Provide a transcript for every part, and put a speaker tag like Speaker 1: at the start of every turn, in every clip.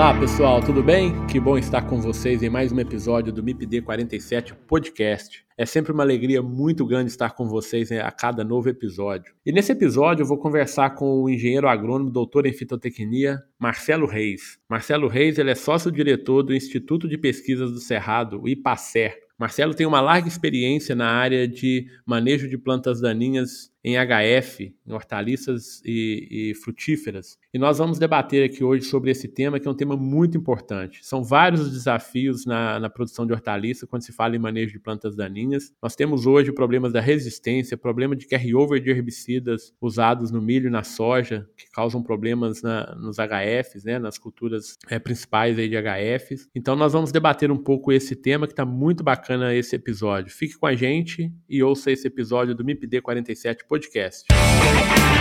Speaker 1: Olá pessoal, tudo bem? Que bom estar com vocês em mais um episódio do MIPD 47 Podcast. É sempre uma alegria muito grande estar com vocês a cada novo episódio. E nesse episódio eu vou conversar com o engenheiro agrônomo, doutor em fitotecnia, Marcelo Reis. Marcelo Reis ele é sócio-diretor do Instituto de Pesquisas do Cerrado, o IPACER. Marcelo tem uma larga experiência na área de manejo de plantas daninhas em HF, em hortaliças e, e, frutíferas. E nós vamos debater aqui hoje sobre esse tema, que é um tema muito importante. São vários os desafios na, na produção de hortaliça quando se fala em manejo de plantas daninhas. Nós temos hoje problemas da resistência, problema de carryover de herbicidas usados no milho e na soja, que causam problemas na, nos HFs, né, nas culturas é, principais aí de HFs. Então nós vamos debater um pouco esse tema, que está muito bacana esse episódio. Fique com a gente e ouça esse episódio do MIPD 47 podcast.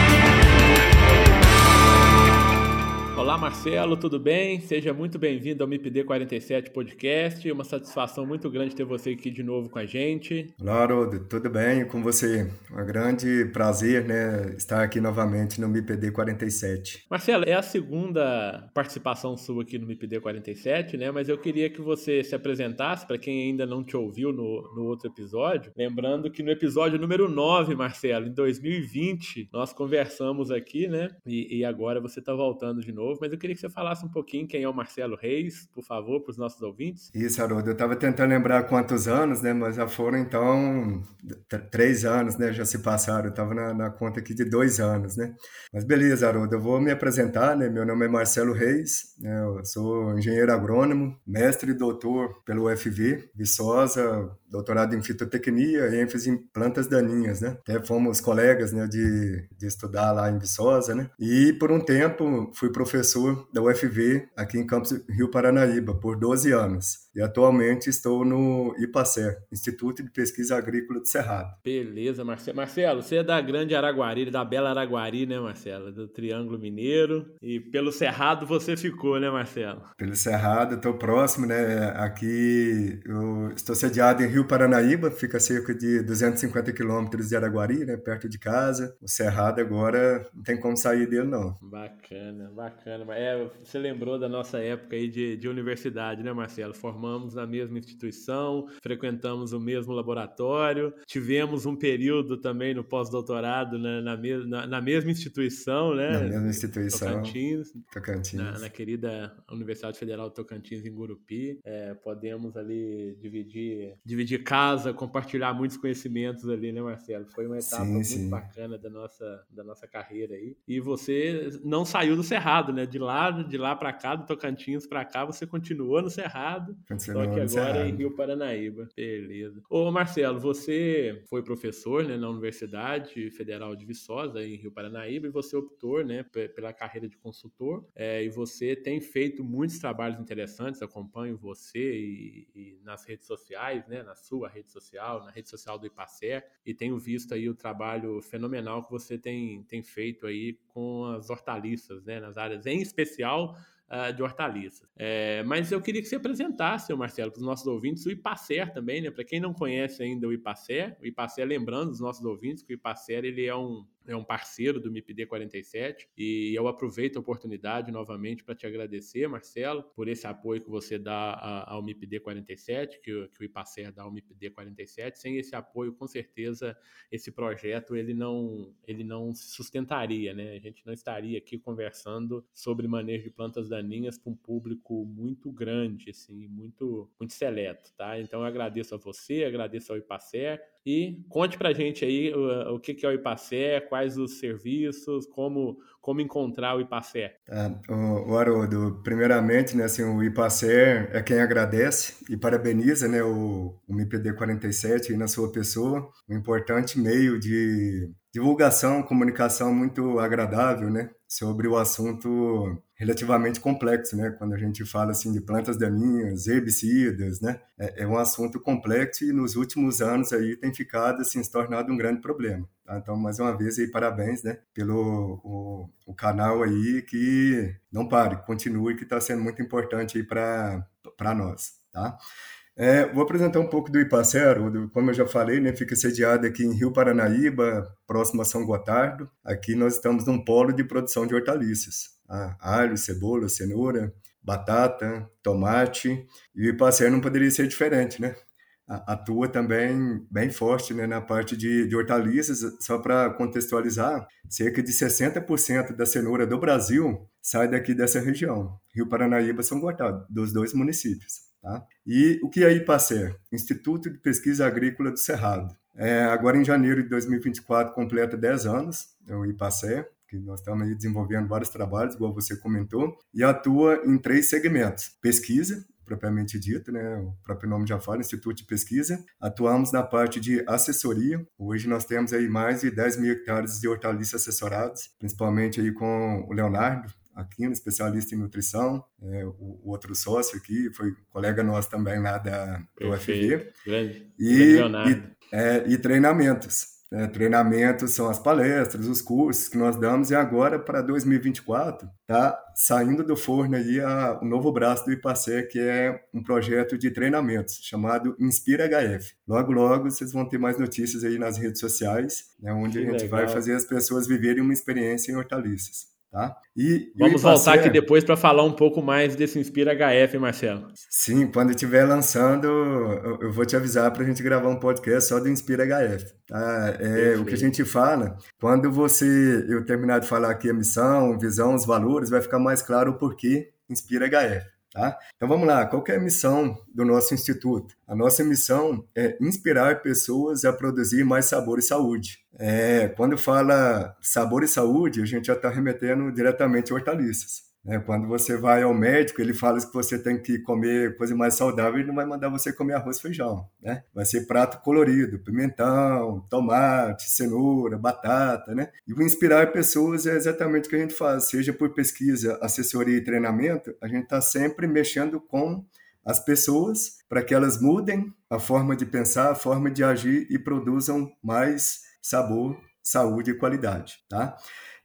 Speaker 1: Olá, Marcelo, tudo bem? Seja muito bem-vindo ao MIPD 47 Podcast. Uma satisfação muito grande ter você aqui de novo com a gente.
Speaker 2: Olá, Haroldo, tudo bem com você? Um grande prazer né, estar aqui novamente no MIPD 47.
Speaker 1: Marcelo, é a segunda participação sua aqui no MIPD 47, né? Mas eu queria que você se apresentasse para quem ainda não te ouviu no, no outro episódio. Lembrando que no episódio número 9, Marcelo, em 2020, nós conversamos aqui, né? E, e agora você está voltando de novo novo, mas eu queria que você falasse um pouquinho quem é o Marcelo Reis, por favor, para os nossos ouvintes.
Speaker 2: Isso, Haroldo, eu estava tentando lembrar quantos anos, né, mas já foram então três anos, né, já se passaram, eu estava na, na, conta aqui de dois anos, né. Mas beleza, Haroldo, eu vou me apresentar, né, meu nome é Marcelo Reis, né, eu sou engenheiro agrônomo, mestre e doutor pelo UFV, Viçosa, doutorado em fitotecnia, ênfase em plantas daninhas, né? Até fomos colegas, né, de, de estudar lá em Viçosa, né? E por um tempo fui professor da UFV aqui em Campos Rio Paranaíba por 12 anos e atualmente estou no IPACER, Instituto de Pesquisa Agrícola do Cerrado.
Speaker 1: Beleza, Marcelo. Marcelo, você é da Grande Araguari, da Bela Araguari, né, Marcelo? Do Triângulo Mineiro. E pelo Cerrado você ficou, né, Marcelo?
Speaker 2: Pelo Cerrado, estou próximo, né? Aqui eu estou sediado em Rio Paranaíba, fica cerca de 250 quilômetros de Araguari, né, perto de casa. O Cerrado agora não tem como sair dele, não.
Speaker 1: Bacana, bacana. É, você lembrou da nossa época aí de, de universidade, né, Marcelo? formamos na mesma instituição, frequentamos o mesmo laboratório, tivemos um período também no pós-doutorado né, na, na, na, mesma instituição, né?
Speaker 2: Na mesma instituição.
Speaker 1: Tocantins.
Speaker 2: Tocantins.
Speaker 1: Na, na querida Universidade Federal de Tocantins, em Gurupi. É, podemos ali dividir, dividir casa, compartilhar muitos conhecimentos ali, né, Marcelo? Foi uma etapa sim, muito sim. bacana da nossa, da nossa carreira aí. E você não saiu do Cerrado, né? De lá, de lá para cá, do Tocantins para cá, você continuou no Cerrado só que agora é em Rio Paranaíba. Beleza. Ô, Marcelo, você foi professor né, na Universidade Federal de Viçosa, em Rio Paranaíba, e você optou né, pela carreira de consultor. É, e você tem feito muitos trabalhos interessantes, acompanho você e, e, nas redes sociais, né, na sua rede social, na rede social do IPACER, e tenho visto aí o trabalho fenomenal que você tem, tem feito aí com as hortaliças, né, nas áreas, em especial uh, de hortaliças. É, mas eu queria que você apresentasse, Marcelo, para os nossos ouvintes, o IPACER também, né? Para quem não conhece ainda o IPACER, o IPACER, lembrando os nossos ouvintes que o IPACER ele é um, é um parceiro do MIPD 47 e eu aproveito a oportunidade novamente para te agradecer, Marcelo, por esse apoio que você dá ao MIPD 47, que, que o IPACER dá ao MIPD 47. Sem esse apoio, com certeza, esse projeto ele não, ele não se sustentaria, né? A gente não estaria aqui conversando sobre manejo de plantas daninhas para um público muito grande, assim, muito, muito seleto, tá? Então eu agradeço a você, agradeço ao IPACER, e conte para a gente aí o, o que, que é o IPACE, quais os serviços, como, como encontrar o IPACE.
Speaker 2: Ah, o, o Haroldo, primeiramente, né, assim, o IPACE é quem agradece e parabeniza né, o, o MIPD 47 aí na sua pessoa, um importante meio de divulgação, comunicação muito agradável, né? Sobre o assunto relativamente complexo, né? Quando a gente fala assim de plantas daninhas, herbicidas, né? É, é, um assunto complexo e nos últimos anos aí tem ficado assim se tornado um grande problema. Tá? Então mais uma vez aí parabéns, né? Pelo o, o canal aí que não pare, continue que está sendo muito importante para nós, tá? É, vou apresentar um pouco do Ipacero, como eu já falei, né, fica sediado aqui em Rio Paranaíba, próximo a São Gotardo. Aqui nós estamos num polo de produção de hortaliças, tá? alho, cebola, cenoura, batata, tomate. E o Ipacero não poderia ser diferente, né? Atua também bem forte né, na parte de, de hortaliças. Só para contextualizar, cerca de 60% da cenoura do Brasil sai daqui dessa região, Rio Paranaíba, São Gotardo, dos dois municípios. Tá? E o que é IPACER? Instituto de Pesquisa Agrícola do Cerrado. É, agora, em janeiro de 2024, completa 10 anos, é o IPACER, que nós estamos aí desenvolvendo vários trabalhos, igual você comentou, e atua em três segmentos: pesquisa, propriamente dito, né? O próprio nome já fala, Instituto de Pesquisa. Atuamos na parte de assessoria. Hoje nós temos aí mais de 10 mil hectares de hortaliças assessorados, principalmente aí com o Leonardo, Aquino, especialista em nutrição, é, o, o, outro sócio aqui foi colega nosso também lá da UFV.
Speaker 1: Grande. E,
Speaker 2: e, é, e treinamentos. É, treinamentos são as palestras, os cursos que nós damos, e agora, para 2024, tá saindo do forno aí a, o novo braço do IPACE, que é um projeto de treinamentos chamado Inspira HF. Logo, logo, vocês vão ter mais notícias aí nas redes sociais, né, onde que a gente legal. vai fazer as pessoas viverem uma experiência em hortaliças. Tá?
Speaker 1: E, Vamos voltar aqui depois para falar um pouco mais desse Inspira HF, Marcelo.
Speaker 2: Sim, quando estiver lançando, eu vou te avisar para a gente gravar um podcast só do Inspira HF. Tá? É, o que a gente fala, quando você eu terminar de falar aqui a missão, visão, os valores, vai ficar mais claro o porquê Inspira HF. Tá? Então vamos lá, qual é a missão do nosso instituto? A nossa missão é inspirar pessoas a produzir mais sabor e saúde. É, quando fala sabor e saúde, a gente já está remetendo diretamente a hortaliças. Né? Quando você vai ao médico, ele fala que você tem que comer coisa mais saudável, ele não vai mandar você comer arroz e feijão. Né? Vai ser prato colorido, pimentão, tomate, cenoura, batata. Né? E inspirar pessoas é exatamente o que a gente faz, seja por pesquisa, assessoria e treinamento, a gente está sempre mexendo com as pessoas para que elas mudem a forma de pensar, a forma de agir e produzam mais sabor, saúde e qualidade. Tá?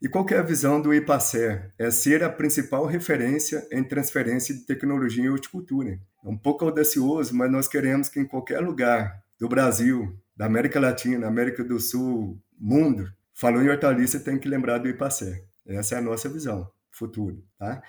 Speaker 2: E qual é a visão do IPACER? É ser a principal referência em transferência de tecnologia em horticultura. É um pouco audacioso, mas nós queremos que em qualquer lugar do Brasil, da América Latina, América do Sul, mundo, falou em hortaliça, tem que lembrar do IPACER. Essa é a nossa visão, futuro. Tá?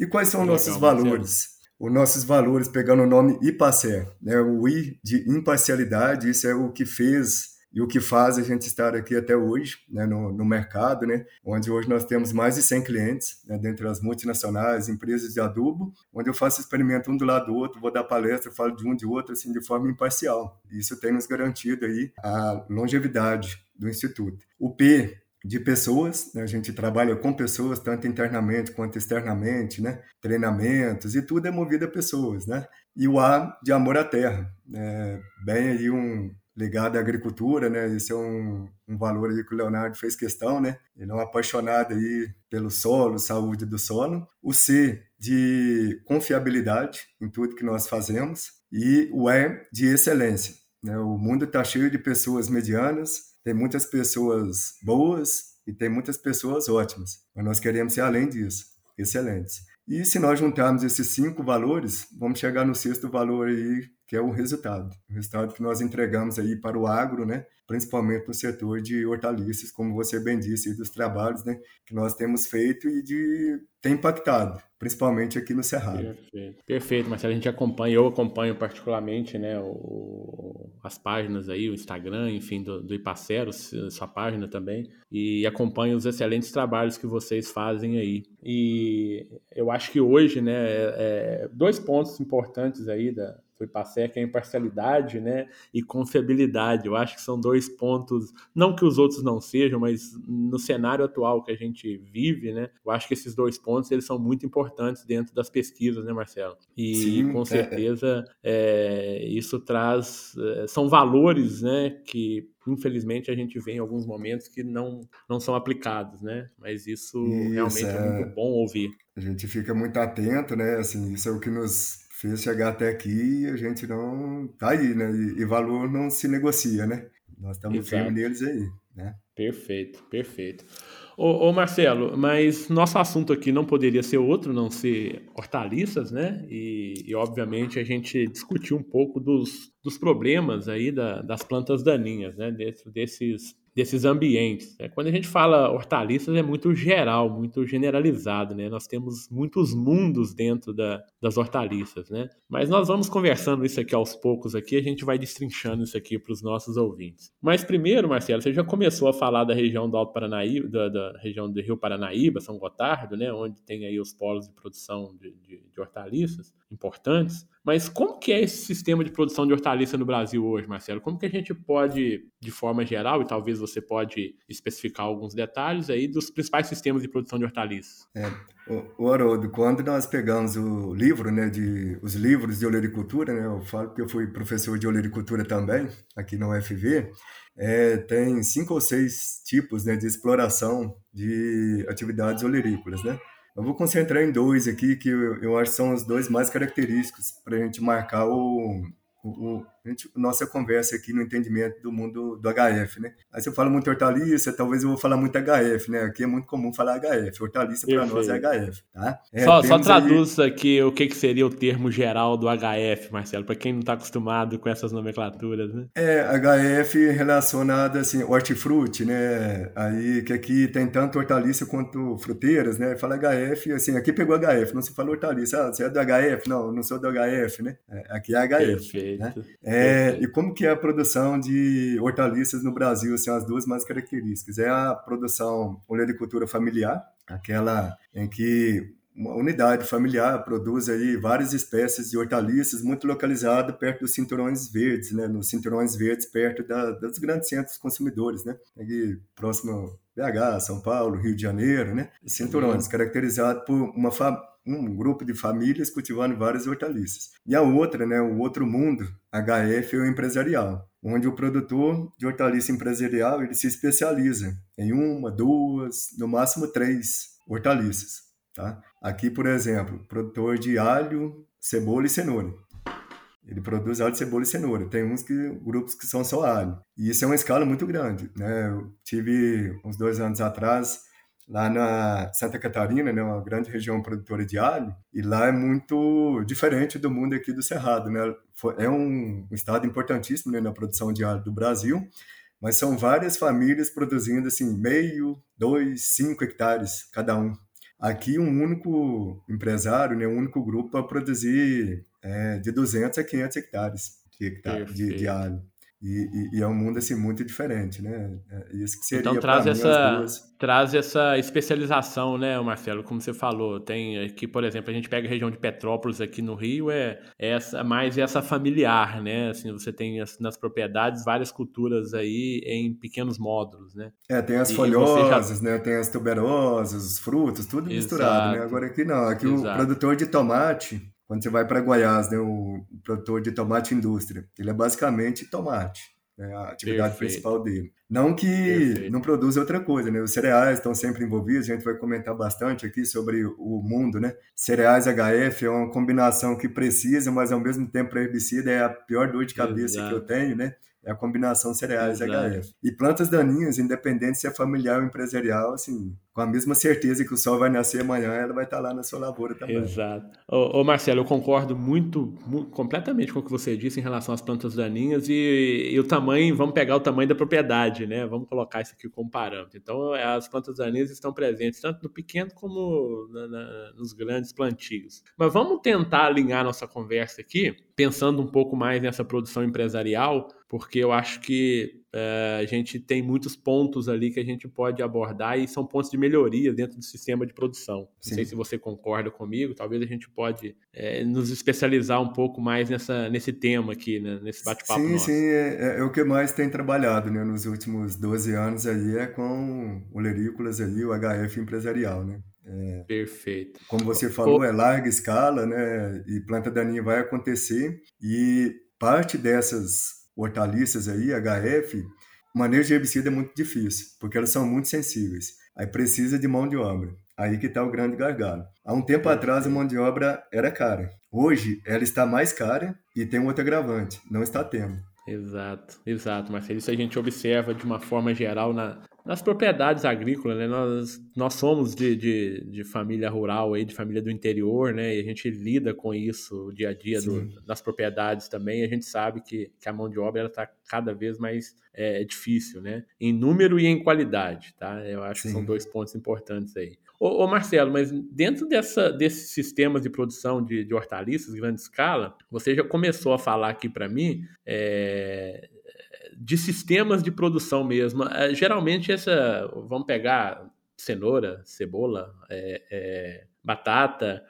Speaker 2: E quais são os nossos valores? Os nossos valores, pegando o nome IPACER, né? o I de imparcialidade, isso é o que fez e o que faz a gente estar aqui até hoje né, no, no, mercado, né, onde hoje nós temos mais de 100 clientes, né, dentre as multinacionais, empresas de adubo, onde eu faço experimento um do lado do outro, vou dar palestra, falo de um de outro, assim, de forma imparcial. Isso tem nos garantido aí a longevidade do Instituto. O P de pessoas, né? a gente trabalha com pessoas, tanto internamente quanto externamente, né? treinamentos, e tudo é movido a pessoas. Né? E o A de amor à terra, né? bem aí um, ligado à agricultura, né? Esse é um, um valor aí que o Leonardo fez questão, né? Ele é um apaixonado aí pelo solo, saúde do solo. O C de confiabilidade em tudo que nós fazemos e o E de excelência. Né? O mundo está cheio de pessoas medianas, tem muitas pessoas boas e tem muitas pessoas ótimas, mas nós queremos ser além disso, excelentes. E se nós juntarmos esses cinco valores, vamos chegar no sexto valor aí que é o resultado. O resultado que nós entregamos aí para o agro, né? principalmente no setor de hortaliças, como você bem disse, dos trabalhos né? que nós temos feito e de tem impactado, principalmente aqui no Cerrado.
Speaker 1: Perfeito, Perfeito Marcelo. A gente acompanha, eu acompanho particularmente né, o, as páginas aí, o Instagram, enfim, do, do Ipacero, sua página também, e acompanho os excelentes trabalhos que vocês fazem aí. E eu acho que hoje, né, é, é dois pontos importantes aí da, fui passei que é imparcialidade, né, e confiabilidade. Eu acho que são dois pontos, não que os outros não sejam, mas no cenário atual que a gente vive, né, eu acho que esses dois pontos eles são muito importantes dentro das pesquisas, né, Marcelo? E Sim, com é. certeza é. É, isso traz, é, são valores, né, que infelizmente a gente vê em alguns momentos que não, não são aplicados, né? Mas isso, isso realmente é... é muito bom ouvir.
Speaker 2: A gente fica muito atento, né? Assim, isso é o que nos chegar até aqui e a gente não tá aí, né? E, e valor não se negocia, né? Nós estamos firmes neles aí, né?
Speaker 1: Perfeito, perfeito. Ô, ô, Marcelo, mas nosso assunto aqui não poderia ser outro, não ser hortaliças, né? E, e obviamente a gente discutiu um pouco dos, dos problemas aí da, das plantas daninhas, né? Dentro desses desses ambientes. Né? Quando a gente fala hortaliças, é muito geral, muito generalizado, né? Nós temos muitos mundos dentro da, das hortaliças, né? Mas nós vamos conversando isso aqui aos poucos aqui, a gente vai destrinchando isso aqui para os nossos ouvintes. Mas primeiro, Marcelo, você já começou a falar da região do Alto Paranaíba, da, da região do Rio Paranaíba, São Gotardo, né? Onde tem aí os polos de produção de, de, de hortaliças importantes. Mas como que é esse sistema de produção de hortaliça no Brasil hoje, Marcelo? Como que a gente pode, de forma geral, e talvez você pode especificar alguns detalhes aí, dos principais sistemas de produção de hortaliças?
Speaker 2: É, o, o Haroldo, quando nós pegamos o livro, né, de, os livros de olericultura, né, eu falo que eu fui professor de olericultura também, aqui na UFV, é, tem cinco ou seis tipos né, de exploração de atividades olerícolas, né? Eu vou concentrar em dois aqui, que eu, acho que são os dois mais característicos para a gente marcar o, o, gente, nossa conversa aqui no entendimento do mundo do HF, né? Aí você fala muito hortaliça, talvez eu vou falar muito HF, né? Aqui é muito comum falar HF. Hortaliça para nós é HF, tá?
Speaker 1: É, só, só traduz aí... aqui o que, que seria o termo geral do HF, Marcelo, para quem não está acostumado com essas nomenclaturas, né?
Speaker 2: É, HF relacionado assim, hortifruti, né? Aí que aqui tem tanto hortaliça quanto fruteiras, né? Fala HF, assim, aqui pegou HF, não se fala hortaliça. Ah, você é do HF? Não, não sou do HF, né? É, aqui é HF. Né? Perfeito. Né? É, e como que é a produção de hortaliças no Brasil? São assim, as duas mais características. É a produção olericultura familiar, aquela em que uma unidade familiar produz aí várias espécies de hortaliças muito localizada perto dos cinturões verdes, né? Nos cinturões verdes perto da, dos grandes centros consumidores, né? Aqui próximo BH, São Paulo, Rio de Janeiro, né? Cinturões, uhum. caracterizado por uma um grupo de famílias cultivando várias hortaliças. E a outra, né, o outro mundo, HF é o empresarial, onde o produtor de hortaliça empresarial ele se especializa em uma, duas, no máximo três hortaliças. Tá? Aqui, por exemplo, produtor de alho, cebola e cenoura. Ele produz alho, cebola e cenoura. Tem uns que, grupos que são só alho. E isso é uma escala muito grande. Né? Eu tive, uns dois anos atrás, lá na Santa Catarina, né, uma grande região produtora de alho, e lá é muito diferente do mundo aqui do Cerrado, né? É um estado importantíssimo né, na produção de alho do Brasil, mas são várias famílias produzindo assim meio, dois, cinco hectares cada um. Aqui um único empresário, né, um único grupo para produzir é, de 200 a 500 hectares de, hectare, de, de alho. E, e, e, é um mundo assim muito diferente, né? É, isso que seria
Speaker 1: então traz essa traz essa especialização, né, Marcelo? Como você falou, tem aqui, por exemplo, a gente pega a região de Petrópolis aqui no Rio é, é essa mais essa familiar, né? Assim, você tem nas propriedades várias culturas aí em pequenos módulos, né?
Speaker 2: É, tem as e folhosas, já... né? Tem as tuberosas, os frutos, tudo Exato. misturado, né? Agora aqui não, aqui Exato. o produtor de tomate quando você vai para Goiás, né, o produtor de tomate indústria, ele é basicamente tomate, né, a atividade Perfeito. principal dele. Não que Perfeito. não produza outra coisa, né? Os cereais estão sempre envolvidos, a gente vai comentar bastante aqui sobre o mundo, né? Cereais HF é uma combinação que precisa, mas ao mesmo tempo herbicida é a pior dor de cabeça Exato. que eu tenho, né? é a combinação cereais Exato. HF. E plantas daninhas, independente se é familiar ou empresarial, assim, com a mesma certeza que o sol vai nascer amanhã, ela vai estar lá na sua lavoura também.
Speaker 1: Exato. Ô, ô Marcelo, eu concordo muito, muito, completamente com o que você disse em relação às plantas daninhas e, e, o tamanho, vamos pegar o tamanho da propriedade, né? Vamos colocar isso aqui como parâmetro. Então, as plantas daninhas estão presentes tanto no pequeno como na, na, nos grandes plantios. Mas vamos tentar alinhar nossa conversa aqui, pensando um pouco mais nessa produção empresarial, porque eu acho que é, a gente tem muitos pontos ali que a gente pode abordar e são pontos de melhoria dentro do sistema de produção. Sim. Não sei se você concorda comigo, talvez a gente pode é, nos especializar um pouco mais nessa, nesse tema aqui, né, nesse bate-papo
Speaker 2: Sim,
Speaker 1: nosso.
Speaker 2: sim, é, é, é, o que mais tem trabalhado né, nos últimos 12 anos aí, é com o Lerícolas aí, o HF empresarial, né?
Speaker 1: É, Perfeito.
Speaker 2: Como você falou, é larga escala, né? E planta daninha vai acontecer e parte dessas hortaliças aí, HF, manejo de herbicida é muito difícil, porque elas são muito sensíveis. Aí precisa de mão de obra. Aí que está o grande gargalo. Há um tempo atrás a mão de obra era cara. Hoje ela está mais cara e tem um outro agravante, não está tendo.
Speaker 1: Exato, exato, Marcelo. Isso a gente observa de uma forma geral na, nas propriedades agrícolas, né? Nós, nós somos de, de, de, família rural, aí, de família do interior, né? E a gente lida com isso o dia a dia do, nas propriedades também. A gente sabe que, que a mão de obra está cada vez mais é, difícil, né? Em número e em qualidade, tá? Eu acho Sim. que são dois pontos importantes aí. Ô, ô, Marcelo, mas dentro dessa, desses sistemas de produção de, de hortaliças, grande escala, você já começou a falar aqui para mim é, de sistemas de produção mesmo. É, geralmente, essa. Vamos pegar cenoura, cebola, é, é, batata.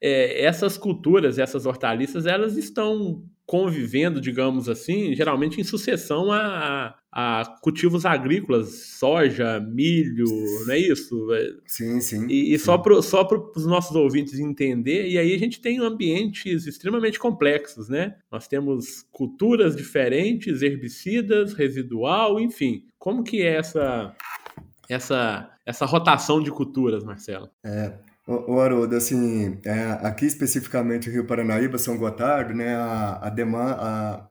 Speaker 1: É, essas culturas, essas hortaliças, elas estão convivendo, digamos assim, geralmente em sucessão a, a cultivos agrícolas, soja, milho, não é isso?
Speaker 2: Sim, sim.
Speaker 1: E,
Speaker 2: e
Speaker 1: sim. só para só os nossos ouvintes entender, e aí a gente tem ambientes extremamente complexos, né? Nós temos culturas diferentes, herbicidas, residual, enfim. Como que é essa, essa, essa rotação de culturas, Marcelo?
Speaker 2: É, o, Haroldo, assim, é, aqui especificamente Rio Paranaíba, São Gotardo, né, a, a, demanda, a,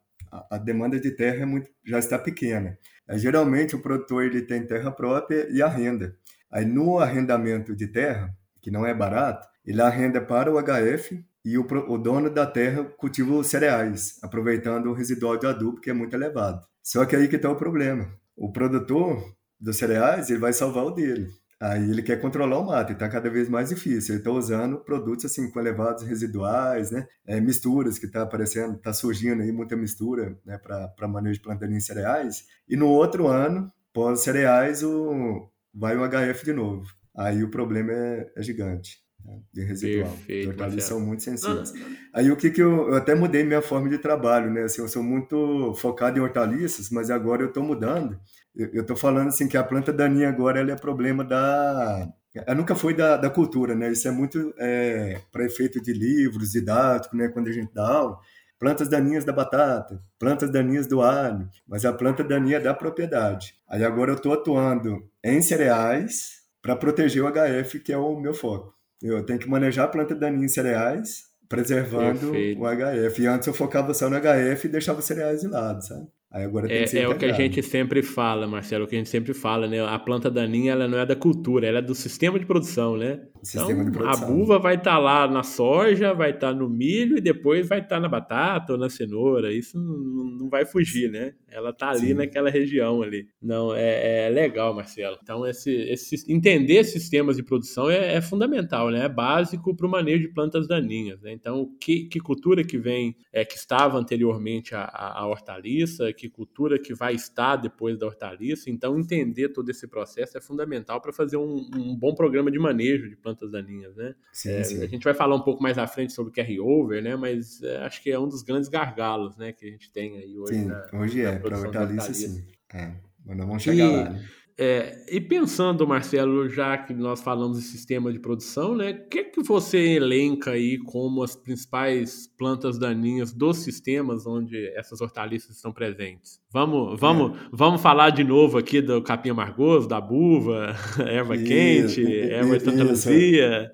Speaker 2: a demanda de terra é muito, já está pequena. É, geralmente o produtor ele tem terra própria e arrenda. Aí no arrendamento de terra, que não é barato, ele arrenda para o HF e o, o dono da terra cultiva os cereais, aproveitando o residual de adubo que é muito elevado. Só que aí que está o problema. O produtor dos cereais ele vai salvar o dele. Aí ele quer controlar o mato, e está cada vez mais difícil. Ele está usando produtos assim com elevados residuais, né? É, misturas que está aparecendo, está surgindo aí muita mistura né? para manejo de plantaninhos cereais. E no outro ano, pós cereais, o, vai o HF de novo. Aí o problema é, é gigante né? de residual. Perfeito, hortaliças são muito sensíveis. Aí o que que eu, eu até mudei minha forma de trabalho, né? Assim, eu sou muito focado em hortaliças, mas agora eu estou mudando eu estou falando assim que a planta daninha agora ela é problema da ela nunca foi da, da cultura, né? Isso é muito é, para efeito de livros didáticos, né? Quando a gente dá aula, plantas daninhas da batata, plantas daninhas do alho, mas a planta daninha é da propriedade. Aí agora eu estou atuando em cereais para proteger o HF, que é o meu foco. Eu tenho que manejar a planta daninha em cereais, preservando Perfeito. o HF. E antes eu focava só no HF e deixava os cereais de lado, sabe?
Speaker 1: Aí agora tem é, que ser é o que a gente sempre fala, Marcelo, o que a gente sempre fala, né? A planta daninha ela não é da cultura, ela é do sistema de produção, né? Sistema então, a buva vai estar tá lá na soja, vai estar tá no milho e depois vai estar tá na batata ou na cenoura. Isso não, não vai fugir, né? Ela tá ali Sim. naquela região ali. Não, é, é, legal, Marcelo. Então, esse, esse, entender sistemas de produção é, é fundamental, né? É básico para o manejo de plantas daninhas. Né? Então, que, que cultura que vem, é, que estava anteriormente a, a hortaliça, que cultura que vai estar depois da hortaliça. Então, entender todo esse processo é fundamental para fazer um, um, bom programa de manejo de plantas daninhas, né? Sim, é, sim. A gente vai falar um pouco mais à frente sobre carry-over, né? Mas é, acho que é um dos grandes gargalos, né, que a gente tem aí hoje.
Speaker 2: Sim,
Speaker 1: na,
Speaker 2: hoje é, para hortaliça, sim. É, mas não vamos chegar e, lá, né?
Speaker 1: É, e pensando, Marcelo, já que nós falamos de sistema de produção, né, o que, que você elenca aí como as principais plantas daninhas dos sistemas onde essas hortaliças estão presentes? Vamos, vamos, é. vamos falar de novo aqui do capim amargoso, da buva, erva isso, quente, erva estantaluzia.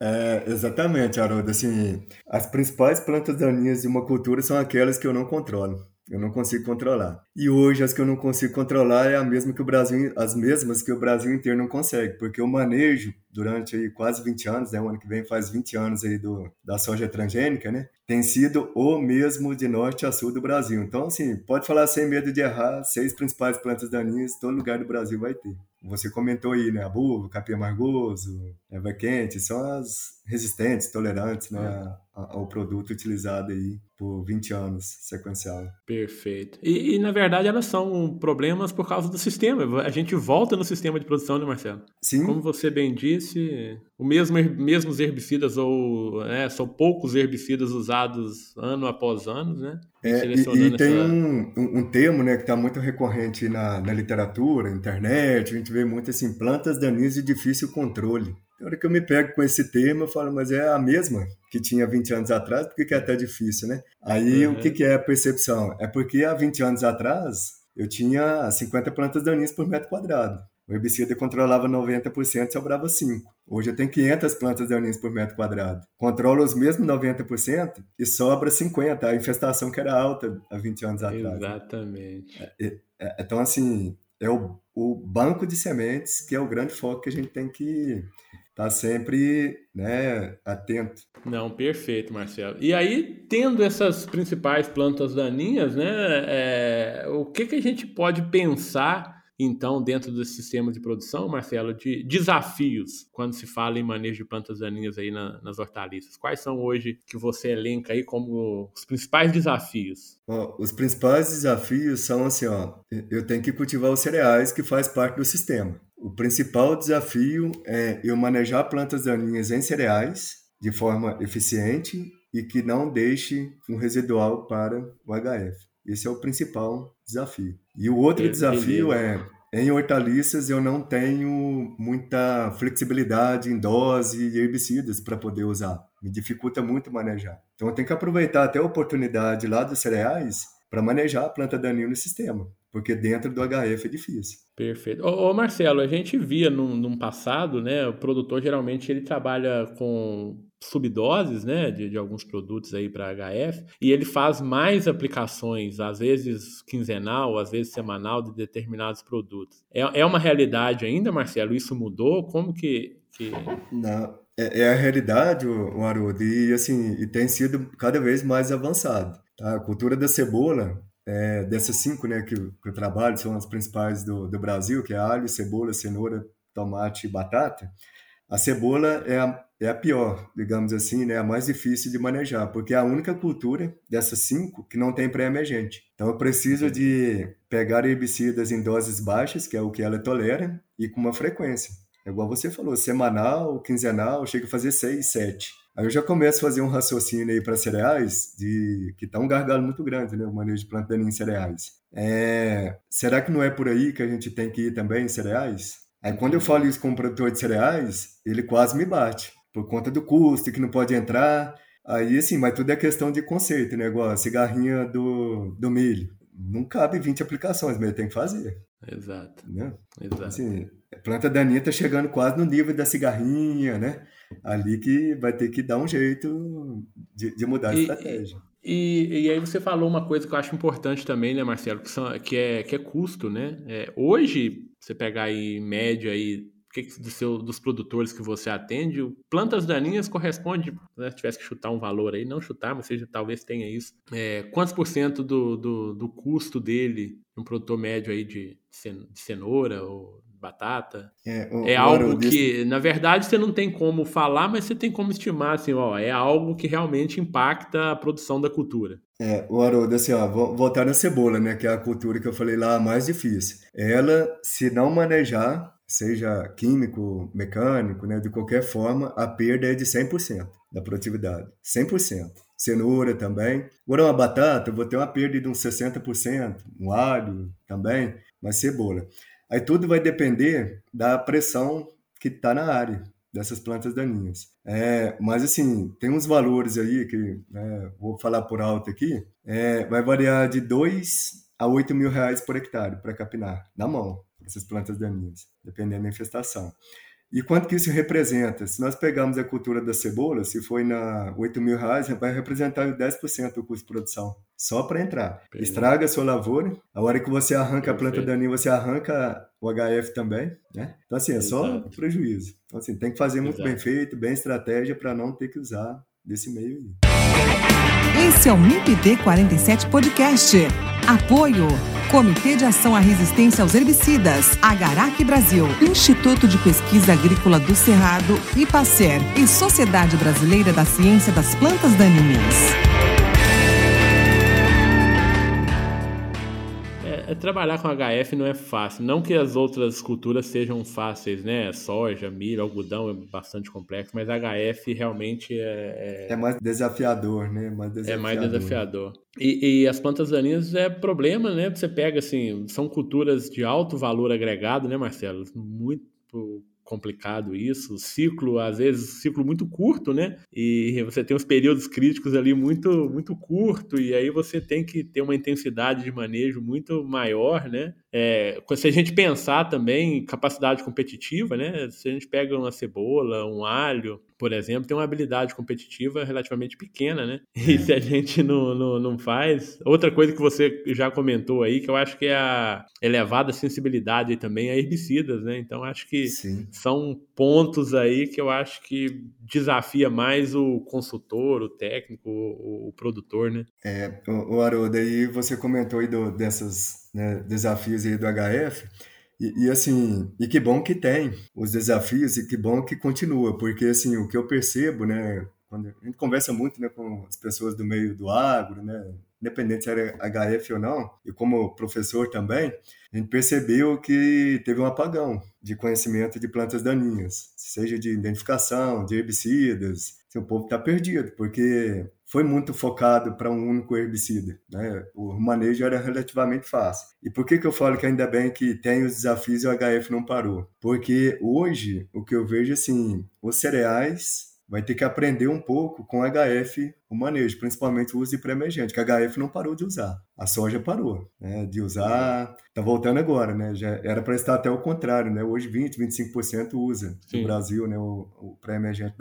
Speaker 2: É, exatamente, Haroldo. Assim, as principais plantas daninhas de uma cultura são aquelas que eu não controlo. Eu não consigo controlar. E hoje as que eu não consigo controlar é a mesma que o Brasil, as mesmas que o Brasil inteiro não consegue, porque eu manejo durante aí quase 20 anos, né, o ano que vem faz 20 anos aí do, da soja transgênica, né? Tem sido o mesmo de norte a sul do Brasil. Então, assim, pode falar sem medo de errar, seis principais plantas daninhas, todo lugar do Brasil vai ter. Você comentou aí, né, a capim amargoso, erva quente, são as resistentes, tolerantes, né, ao produto utilizado aí por 20 anos sequencial.
Speaker 1: Perfeito. E, e, na verdade elas são problemas por causa do sistema. A gente volta no sistema de produção, né, Marcelo?
Speaker 2: Sim.
Speaker 1: Como você bem disse, o mesmo mesmos herbicidas ou é, são poucos herbicidas usados ano após ano, né?
Speaker 2: É, e, e tem um, um, um, termo né, que está muito recorrente na, na literatura, internet, a gente vê muito assim, plantas daninhas de difícil controle. Na hora que eu me pego com esse termo, eu falo, mas é a mesma que tinha 20 anos atrás, por que é até difícil, né? Aí uhum. o que, que é a percepção? É porque há 20 anos atrás eu tinha 50 plantas daninhas por metro quadrado. O herbicida controlava 90%, sobrava 5%. Hoje eu tenho 500 plantas daninhas por metro quadrado. Controlo os mesmos 90% e sobra 50%, a infestação que era alta há 20 anos atrás.
Speaker 1: Exatamente.
Speaker 2: É, é, então, assim, é o, o banco de sementes que é o grande foco que a gente tem que tá sempre né, atento.
Speaker 1: Não, perfeito, Marcelo. E aí, tendo essas principais plantas daninhas, né, é, o que, que a gente pode pensar então, dentro desse sistema de produção, Marcelo, de desafios quando se fala em manejo de plantas daninhas aí na, nas hortaliças? Quais são hoje que você elenca aí como os principais desafios?
Speaker 2: os principais desafios são assim, ó, eu tenho que cultivar os cereais que faz parte do sistema. O principal desafio é eu manejar plantas daninhas em cereais de forma eficiente e que não deixe um residual para o HF. Esse é o principal desafio. E o outro desafio é em hortaliças eu não tenho muita flexibilidade em dose e herbicidas para poder usar. Me dificulta muito manejar. Então eu tenho que aproveitar até a oportunidade lá dos cereais para manejar a planta daninha no sistema porque dentro do HF é difícil.
Speaker 1: Perfeito. Ô, ô Marcelo, a gente via num, num, passado, né, o produtor geralmente ele trabalha com subdoses, né, de, de alguns produtos aí para HF, e ele faz mais aplicações, às vezes quinzenal, às vezes semanal, de determinados produtos. É, é uma realidade ainda, Marcelo? Isso mudou? Como que... que...
Speaker 2: Não, é, é a realidade, o, o Haroldo, e assim, e tem sido cada vez mais avançado. Tá? A cultura da cebola, é, dessas cinco né, que, que eu trabalho, são as principais do, do Brasil, que é alho, cebola, cenoura, tomate e batata, a cebola é a, é a pior, digamos assim, né, a mais difícil de manejar, porque é a única cultura dessas cinco que não tem pré-emergente. Então eu preciso de pegar herbicidas em doses baixas, que é o que ela tolera, e com uma frequência. É igual você falou, semanal, quinzenal, chega a fazer seis, sete. Aí eu já começo a fazer um raciocínio aí para cereais, de que está um gargalo muito grande, né? O manejo de planta daninha em cereais. É, será que não é por aí que a gente tem que ir também em cereais? Aí quando eu falo isso com o produtor de cereais, ele quase me bate, por conta do custo, que não pode entrar. Aí, assim, mas tudo é questão de conceito, né? Igual a cigarrinha do, do milho. Não cabe 20 aplicações, mas tem que fazer.
Speaker 1: Exato.
Speaker 2: Né?
Speaker 1: Exato.
Speaker 2: Assim, planta daninha está chegando quase no nível da cigarrinha, né? ali que vai ter que dar um jeito de, de mudar a e, estratégia.
Speaker 1: E, e aí você falou uma coisa que eu acho importante também, né, Marcelo, que, são, que, é, que é custo, né? É, hoje, você pegar aí média aí do seu, dos produtores que você atende, plantas daninhas corresponde, né, se tivesse que chutar um valor aí, não chutar, mas seja, talvez tenha isso. É, quantos por cento do, do, do, custo dele, um produtor médio aí de, de cenoura ou batata. É, o, é algo que, na verdade, você não tem como falar, mas você tem como estimar, assim, ó, é algo que realmente impacta a produção da cultura.
Speaker 2: É, o Haroldo, assim, ó, voltar na cebola, né, que é a cultura que eu falei lá a mais difícil. Ela, se não manejar, seja químico, mecânico, né, de qualquer forma, a perda é de 100% da produtividade. 100%. Cenoura também. Agora, uma batata, eu vou ter uma perda de uns 60%, um alho também, mas cebola. Aí tudo vai depender da pressão que está na área dessas plantas daninhas. É, mas assim, tem uns valores aí que né, vou falar por alto aqui, é, vai variar de 2 a 8 mil reais por hectare para capinar, na mão, essas plantas daninhas, dependendo da infestação. E quanto que isso representa? Se nós pegarmos a cultura da cebola, se foi na 8 mil reais, vai representar 10% do custo de produção, só para entrar. Estraga a sua lavoura, a hora que você arranca Perfeito. a planta daninha, você arranca o HF também, né? Então, assim, é Exato. só prejuízo. Então, assim, tem que fazer muito Exato. bem feito, bem estratégia para não ter que usar desse meio.
Speaker 3: Esse é o MIPD 47 Podcast. Apoio Comitê de Ação à Resistência aos Herbicidas, Agarac Brasil, Instituto de Pesquisa Agrícola do Cerrado, IPACER e Sociedade Brasileira da Ciência das Plantas Daninhas.
Speaker 1: Trabalhar com HF não é fácil. Não que as outras culturas sejam fáceis, né? Soja, milho, algodão é bastante complexo, mas HF realmente é.
Speaker 2: É, é mais desafiador, né?
Speaker 1: Mais desafiador. É mais desafiador. E, e, as plantas daninhas é problema, né? Você pega assim, são culturas de alto valor agregado, né, Marcelo? Muito complicado isso, o ciclo, às vezes, ciclo muito curto, né? E você tem os períodos críticos ali muito, muito curto, e aí você tem que ter uma intensidade de manejo muito maior, né? É, se a gente pensar também em capacidade competitiva, né? Se a gente pega uma cebola, um alho, por exemplo, tem uma habilidade competitiva relativamente pequena, né? E é. se a gente não, não, não faz. Outra coisa que você já comentou aí, que eu acho que é a elevada sensibilidade também a herbicidas, né? Então acho que Sim. são pontos aí que eu acho que desafia mais o consultor, o técnico, o, o produtor, né?
Speaker 2: É, o, o Haroldo, aí você comentou aí do, desses né, desafios aí do HF. E, e, assim, e que bom que tem os desafios e que bom que continua, porque assim, o que eu percebo, né, quando a gente conversa muito, né, com as pessoas do meio do agro, né, independente se era HF ou não, e como professor também, a gente percebeu que teve um apagão de conhecimento de plantas daninhas, seja de identificação, de herbicidas. Assim, o povo está perdido, porque foi muito focado para um único herbicida. Né? O manejo era relativamente fácil. E por que, que eu falo que ainda bem que tem os desafios e o HF não parou? Porque hoje o que eu vejo assim, os cereais vai ter que aprender um pouco com HF o manejo, principalmente o uso de pré-emergente, que a HF não parou de usar. A soja parou né, de usar, tá voltando agora, né? Já era para estar até o contrário, né? Hoje 20, 25% usa Sim. no Brasil, né, o, o pré-emergente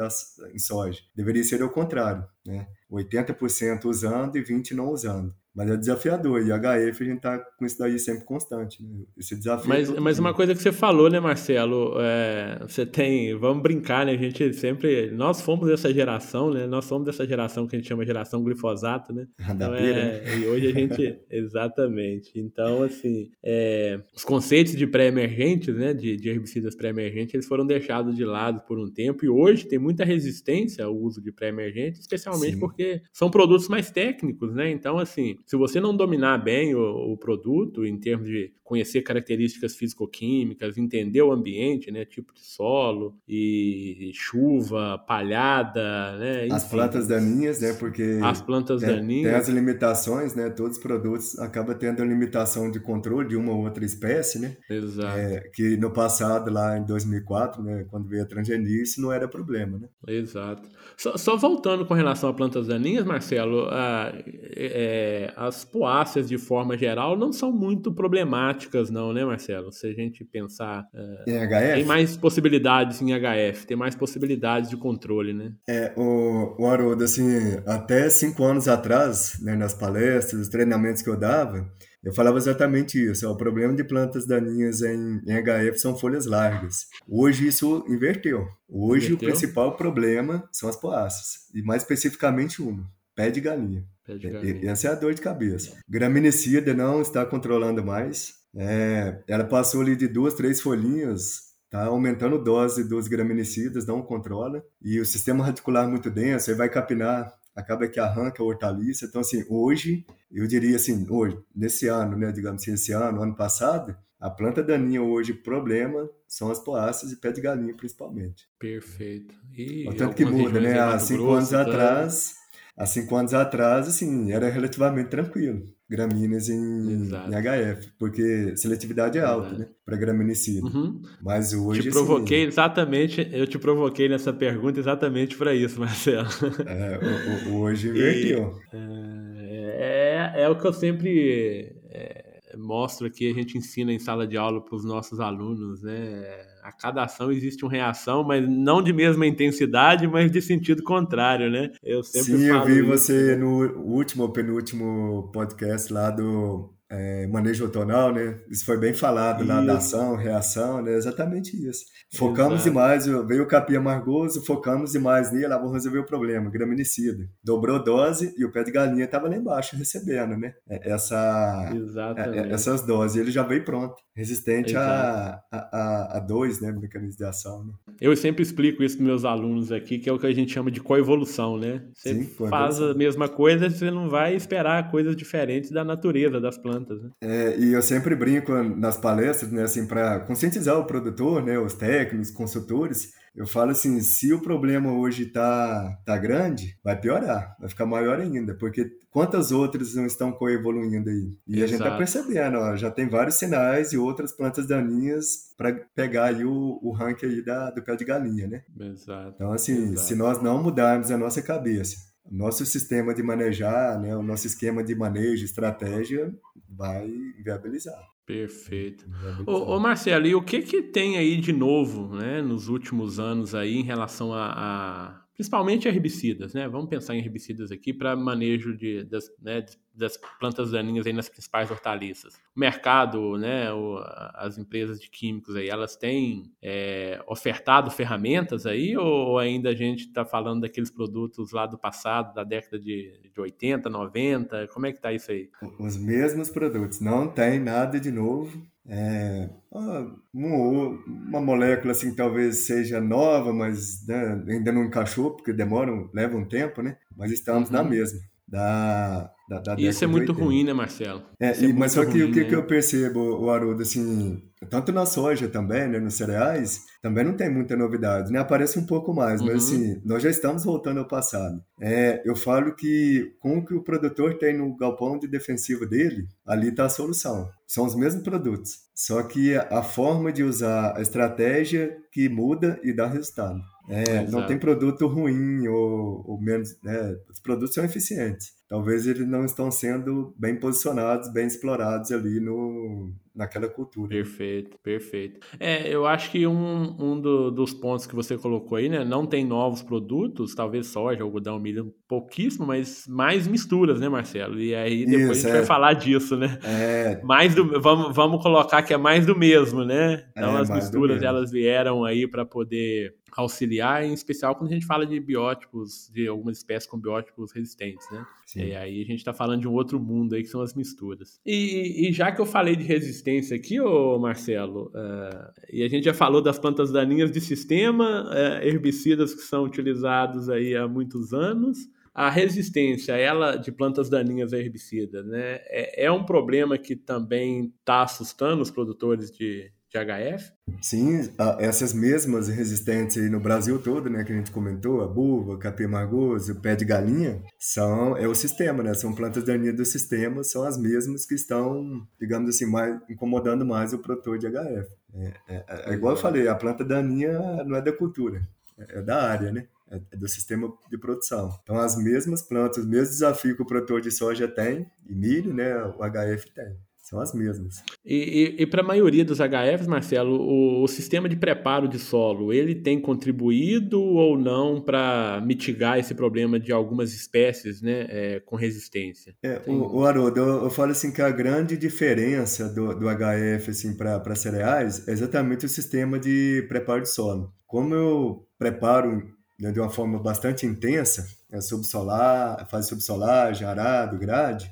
Speaker 2: em soja. Deveria ser o contrário, né? 80% usando e 20 não usando. Mas é desafiador. E HF a gente tá com isso daí sempre constante. Né? Esse desafio.
Speaker 1: Mas, mas uma coisa que você falou, né, Marcelo? É, você tem. Vamos brincar, né? A gente sempre. Nós fomos dessa geração, né? Nós somos dessa geração que a gente chama geração glifosato, né? Então, é, né? E hoje a gente. exatamente. Então, assim, é, os conceitos de pré-emergentes, né? De, de herbicidas pré-emergentes, eles foram deixados de lado por um tempo. E hoje tem muita resistência ao uso de pré-emergentes, especialmente Sim. porque são produtos mais técnicos, né? Então, assim se você não dominar bem o, o produto, em termos de conhecer características físico-químicas, entender o ambiente, né, tipo de solo e chuva, palhada, né,
Speaker 2: enfim, as plantas daninhas, né, porque
Speaker 1: as plantas
Speaker 2: tem,
Speaker 1: daninhas.
Speaker 2: tem as limitações, né, todos os produtos acabam tendo a limitação de controle de uma ou outra espécie, né,
Speaker 1: exato,
Speaker 2: é, que no passado lá em 2004, né, quando veio a transgenice, não era problema, né,
Speaker 1: exato. Só, só voltando com relação a plantas daninhas, Marcelo, a, é, as poáceas de forma geral não são muito problemáticas não, né, Marcelo? Se a gente pensar.
Speaker 2: É, em HF?
Speaker 1: Tem mais possibilidades em HF, tem mais possibilidades de controle, né?
Speaker 2: É, o, o Haroldo, assim, até cinco anos atrás, né, nas palestras, os treinamentos que eu dava, eu falava exatamente isso. Ó, o problema de plantas daninhas em, em, HF são folhas largas. Hoje isso inverteu. Hoje inverteu? o principal problema são as poáceas. E mais especificamente uma, pé de galinha. Pé de galinha. Essa é a dor de cabeça. Graminicida não está controlando mais. É, ela passou ali de duas, três folhinhas, tá aumentando a dose dos graminicidas, não controla. E o sistema radicular muito denso, aí vai capinar, acaba que arranca a hortaliça. Então, assim, hoje, eu diria assim, hoje, nesse ano, né, digamos assim, esse ano, ano passado, a planta daninha hoje, problema, são as poáceas e pé de galinha, principalmente.
Speaker 1: Perfeito.
Speaker 2: E tanto que muda, né? Há cinco anos tá... atrás, há cinco anos atrás, assim, era relativamente tranquilo gramíneas em, em, HF, porque seletividade é alta, Exato. né, para graminicida. Uhum. Mas hoje
Speaker 1: te provoquei assim, exatamente, eu te provoquei nessa pergunta exatamente para isso, Marcelo.
Speaker 2: É, hoje invertiu.
Speaker 1: É, é, é, o que eu sempre é, mostro aqui, a gente ensina em sala de aula para os nossos alunos, né? A cada ação existe uma reação, mas não de mesma intensidade, mas de sentido contrário, né?
Speaker 2: Eu sempre Sim, eu vi isso. você no último, penúltimo podcast lá do é, manejo outonal, né? Isso foi bem falado isso. na ação, reação, né? Exatamente isso. Focamos Exato. demais, veio o capim amargoso, focamos demais nele, lá vamos resolver o problema, graminicida. Dobrou dose e o pé de galinha estava lá embaixo recebendo, né? É, essa, é, essas doses. Ele já veio pronto, resistente a, a, a, dois, né? Mecanismos de ação, né?
Speaker 1: Eu sempre explico isso para meus alunos aqui, que é o que a gente chama de coevolução, né? Você Sim, faz a mesma coisa, você não vai esperar coisas diferentes da natureza das plantas, né?
Speaker 2: É, e eu sempre brinco nas palestras, né, assim, para conscientizar o produtor, né, os técnicos, consultores, eu falo assim, se o problema hoje tá, tá grande, vai piorar, vai ficar maior ainda, porque quantas outras não estão coevoluindo aí? E Exato. a gente tá percebendo, ó, já tem vários sinais e outras plantas daninhas para pegar aí o, o ranking aí da, do pé de galinha, né?
Speaker 1: Exato.
Speaker 2: Então, assim,
Speaker 1: Exato.
Speaker 2: se nós não mudarmos a nossa cabeça, nosso sistema de manejar, né, o nosso esquema de manejo, estratégia, vai viabilizar.
Speaker 1: Perfeito. Ô, ô, Marcelo, e o que que tem aí de novo, né, nos últimos anos aí em relação a, a principalmente herbicidas, né? Vamos pensar em herbicidas aqui para manejo de, das, né, das plantas daninhas aí nas principais hortaliças. O mercado, né, o, as empresas de químicos aí, elas têm é, ofertado ferramentas aí ou ainda a gente está falando daqueles produtos lá do passado, da década de, de 80, 90? Como é que está isso aí?
Speaker 2: Os mesmos produtos, não tem nada de novo. É, uma, uma molécula assim talvez seja nova, mas né, ainda não encaixou, porque demora, leva um tempo, né? Mas estamos uhum. na mesma. Da, da, da
Speaker 1: Isso é muito ruim, né, Marcelo?
Speaker 2: É, é e, mas só que ruim, o que, né? que eu percebo, o Haroldo, assim, tanto na soja também, né, nos cereais, também não tem muita novidade, né? Aparece um pouco mais, uhum. mas assim, nós já estamos voltando ao passado. É, eu falo que com o que o produtor tem no galpão de defensivo dele, ali está a solução. São os mesmos produtos, só que a forma de usar a estratégia que muda e dá resultado. É, não tem produto ruim ou, ou menos. Né? Os produtos são eficientes. Talvez eles não estão sendo bem posicionados, bem explorados ali no, naquela cultura.
Speaker 1: Perfeito, perfeito. É, eu acho que um, um do, dos pontos que você colocou aí, né? Não tem novos produtos, talvez soja, algodão, milho, pouquíssimo, mas mais misturas, né, Marcelo? E aí depois Isso, a gente é. vai falar disso, né? É. Mais do, vamos, vamos colocar que é mais do mesmo, né? Então é, as misturas elas vieram aí para poder auxiliar, em especial quando a gente fala de biótipos, de algumas espécies com biótipos resistentes, né? Sim. E aí a gente está falando de um outro mundo aí que são as misturas. E, e já que eu falei de resistência aqui, ô Marcelo, uh, e a gente já falou das plantas daninhas de sistema, uh, herbicidas que são utilizados aí há muitos anos, a resistência ela de plantas daninhas a herbicida, né, é, é um problema que também está assustando os produtores de, de HF?
Speaker 2: Sim, essas mesmas resistentes aí no Brasil todo, né, que a gente comentou, a buva, capim margoso, o pé de galinha, são é o sistema, né? São plantas daninhas do sistema, são as mesmas que estão, digamos assim, mais incomodando mais o produtor de HF. É, é, é igual eu falei, a planta daninha não é da cultura, é, é da área, né? É, é do sistema de produção. Então, as mesmas plantas, os mesmos desafios que o produtor de soja tem, e milho, né, o HF tem. São as mesmas.
Speaker 1: E, e, e para a maioria dos HFs, Marcelo, o, o, sistema de preparo de solo, ele tem contribuído ou não para mitigar esse problema de algumas espécies né, é, com resistência?
Speaker 2: É, o, o Haroldo, eu, eu, falo assim que a grande diferença do, do HF assim, para cereais é exatamente o sistema de preparo de solo. Como eu preparo né, de uma forma bastante intensa, é subsolar, fase subsolar, jarado, grade,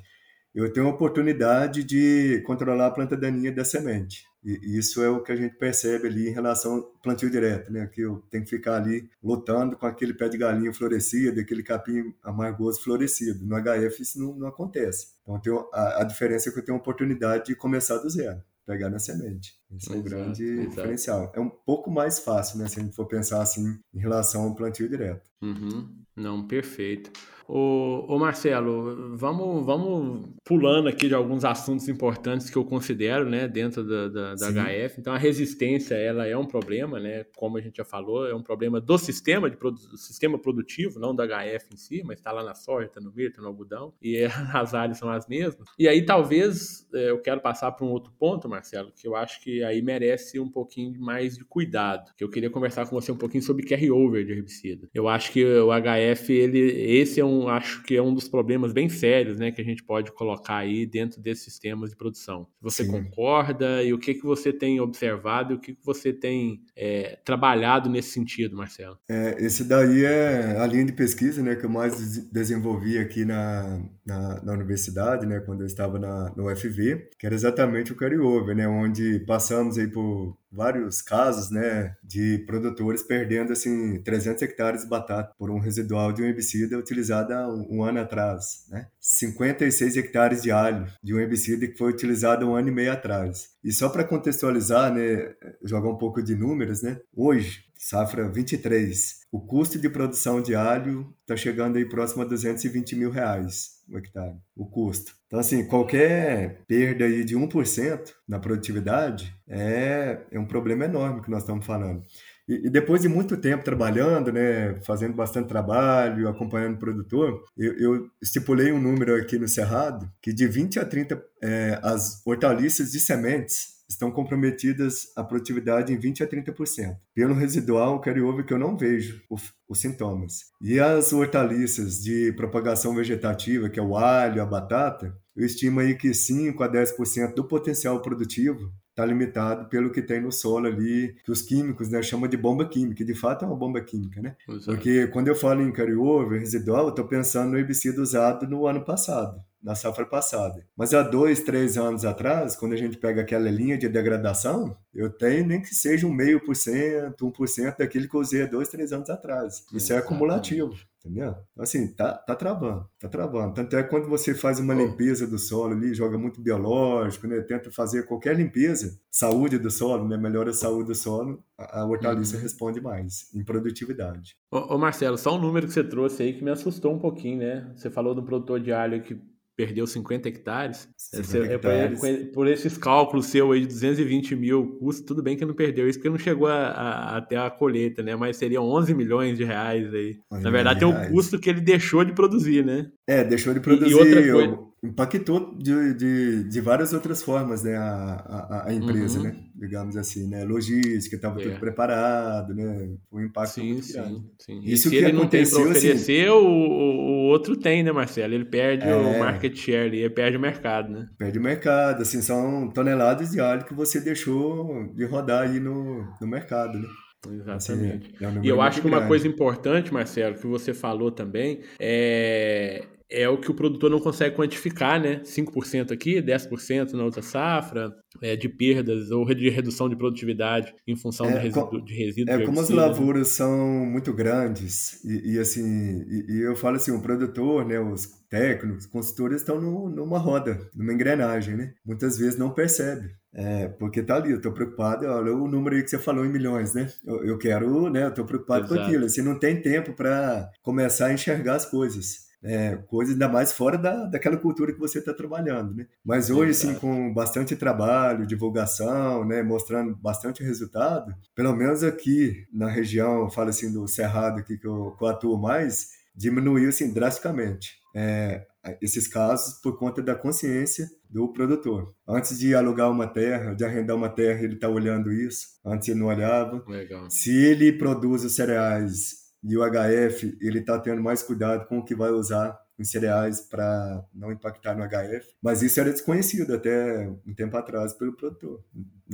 Speaker 2: eu tenho a oportunidade de controlar a planta daninha da semente. E isso é o que a gente percebe ali em relação ao plantio direto, né? Que eu tenho que ficar ali lutando com aquele pé de galinha florescido, aquele capim amargoso florescido. No HF isso não, não acontece. Então a, a diferença é que eu tenho a oportunidade de começar do zero pegar na semente. Esse é o grande exato. diferencial. É um pouco mais fácil, né? Se a gente for pensar assim em relação ao plantio direto.
Speaker 1: Uhum. Não, perfeito. Ô, ô, Marcelo, vamos, vamos pulando aqui de alguns assuntos importantes que eu considero, né, dentro da, da, da HF. Então, a resistência, ela é um problema, né, como a gente já falou, é um problema do sistema, de produ sistema produtivo, não da HF em si, mas está lá na soja, está no milho, está no algodão, e as áreas são as mesmas. E aí, talvez, é, eu quero passar para um outro ponto, Marcelo, que eu acho que aí merece um pouquinho mais de cuidado, que eu queria conversar com você um pouquinho sobre carry-over de herbicida. Eu acho que o HF, ele, esse é um, acho que é um dos problemas bem sérios, né, que a gente pode colocar aí dentro desses sistemas de produção. Você Sim. concorda e o que que você tem observado e o que que você tem é, trabalhado nesse sentido, Marcelo?
Speaker 2: É, esse daí é a linha de pesquisa, né, que eu mais desenvolvi aqui na, na, na universidade, né, quando eu estava na, no UFV, que era exatamente o carryover, né, onde passamos aí por vários casos, né, de produtores perdendo assim 300 hectares de batata por um residual de um herbicida utilizado um, um, ano atrás, né? 56 hectares de alho de um herbicida que foi utilizado um ano e meio atrás. E só para contextualizar, né, jogar um pouco de números, né? Hoje, safra 23, o custo de produção de alho está chegando aí próximo a 220 mil reais o hectare, o custo. Então, assim, qualquer perda aí de 1% na produtividade é, é um problema enorme que nós estamos falando. E, e, depois de muito tempo trabalhando, né, fazendo bastante trabalho, acompanhando o produtor, eu, eu estipulei um número aqui no Cerrado que de 20 a 30 é, as hortaliças de sementes estão comprometidas a produtividade em 20 a 30%. Pelo residual, carryover que eu não vejo os sintomas. E as hortaliças de propagação vegetativa, que é o alho, a batata, eu estimo aí que 5 a 10% do potencial produtivo está limitado pelo que tem no solo ali, que os químicos né, chamam de bomba química, e de fato é uma bomba química, né? Exato. Porque quando eu falo em carryover, residual, eu estou pensando no herbicida usado no ano passado na safra passada. Mas há dois, três anos atrás, quando a gente pega aquela linha de degradação, eu tenho nem que seja um meio por cento, um por cento daquilo que eu usei há dois, três anos atrás. Isso é acumulativo. Entendeu? Então, assim, tá, tá travando, tá travando. Tanto é que quando você faz uma limpeza do solo ali, joga muito biológico, né? Tenta fazer qualquer limpeza, saúde do solo, né? Melhora a saúde do solo, a, a hortaliça uhum. responde mais em produtividade.
Speaker 1: Ô, ô, Marcelo, só um número que você trouxe aí que me assustou um pouquinho, né? Você falou do produtor de alho que perdeu 50 hectares. 50 é, hectares. Por, por, esses cálculos seu aí de 220 mil custo, tudo bem que não perdeu isso, porque não chegou a, a, até a colheita, né? Mas seriam 11 milhões de reais aí. Na verdade, tem o custo que ele deixou de produzir, né?
Speaker 2: É, deixou de produzir. E, e outra coisa impactou de, de, de várias outras formas né, a, a, a empresa, uhum. né? Digamos assim, né? Logística, estava é. tudo preparado, né? O impacto sim, muito sim, grande.
Speaker 1: Sim. Isso se que ele não tem para oferecer, assim, o, o outro tem, né, Marcelo? Ele perde é, o market share ali, ele perde o mercado, né?
Speaker 2: Perde o mercado, assim, são toneladas de alho que você deixou de rodar aí no, no mercado, né?
Speaker 1: Exatamente. Assim, é um e eu acho que uma coisa importante, Marcelo, que você falou também, é é o que o produtor não consegue quantificar, né? 5% aqui, 10% na outra safra, é, de perdas ou de redução de produtividade em função é, resíduo, de resíduos.
Speaker 2: É como as lavouras são muito grandes e, e assim, e, e, eu falo assim, o produtor, né, os técnicos, consultores estão no, numa roda, numa engrenagem, né? Muitas vezes não percebe. É, porque tá ali, eu tô preocupado, olha o número aí que você falou em milhões, né? Eu, eu quero, né? Eu tô preocupado Exato. com aquilo. Você não tem tempo para começar a enxergar as coisas é, coisas ainda mais fora da, daquela cultura que você está trabalhando, né? Mas hoje, assim, com bastante trabalho, divulgação, né, mostrando bastante resultado, pelo menos aqui na região, falo assim, do Cerrado aqui que eu, que eu atuo mais, diminuiu, assim, drasticamente. É, esses casos por conta da consciência do produtor. Antes de alugar uma terra, de arrendar uma terra, ele está olhando isso. Antes ele não olhava.
Speaker 1: Legal.
Speaker 2: Se ele produz os cereais e o HF, ele está tendo mais cuidado com o que vai usar em cereais para não impactar no HF. Mas isso era desconhecido até um tempo atrás pelo produtor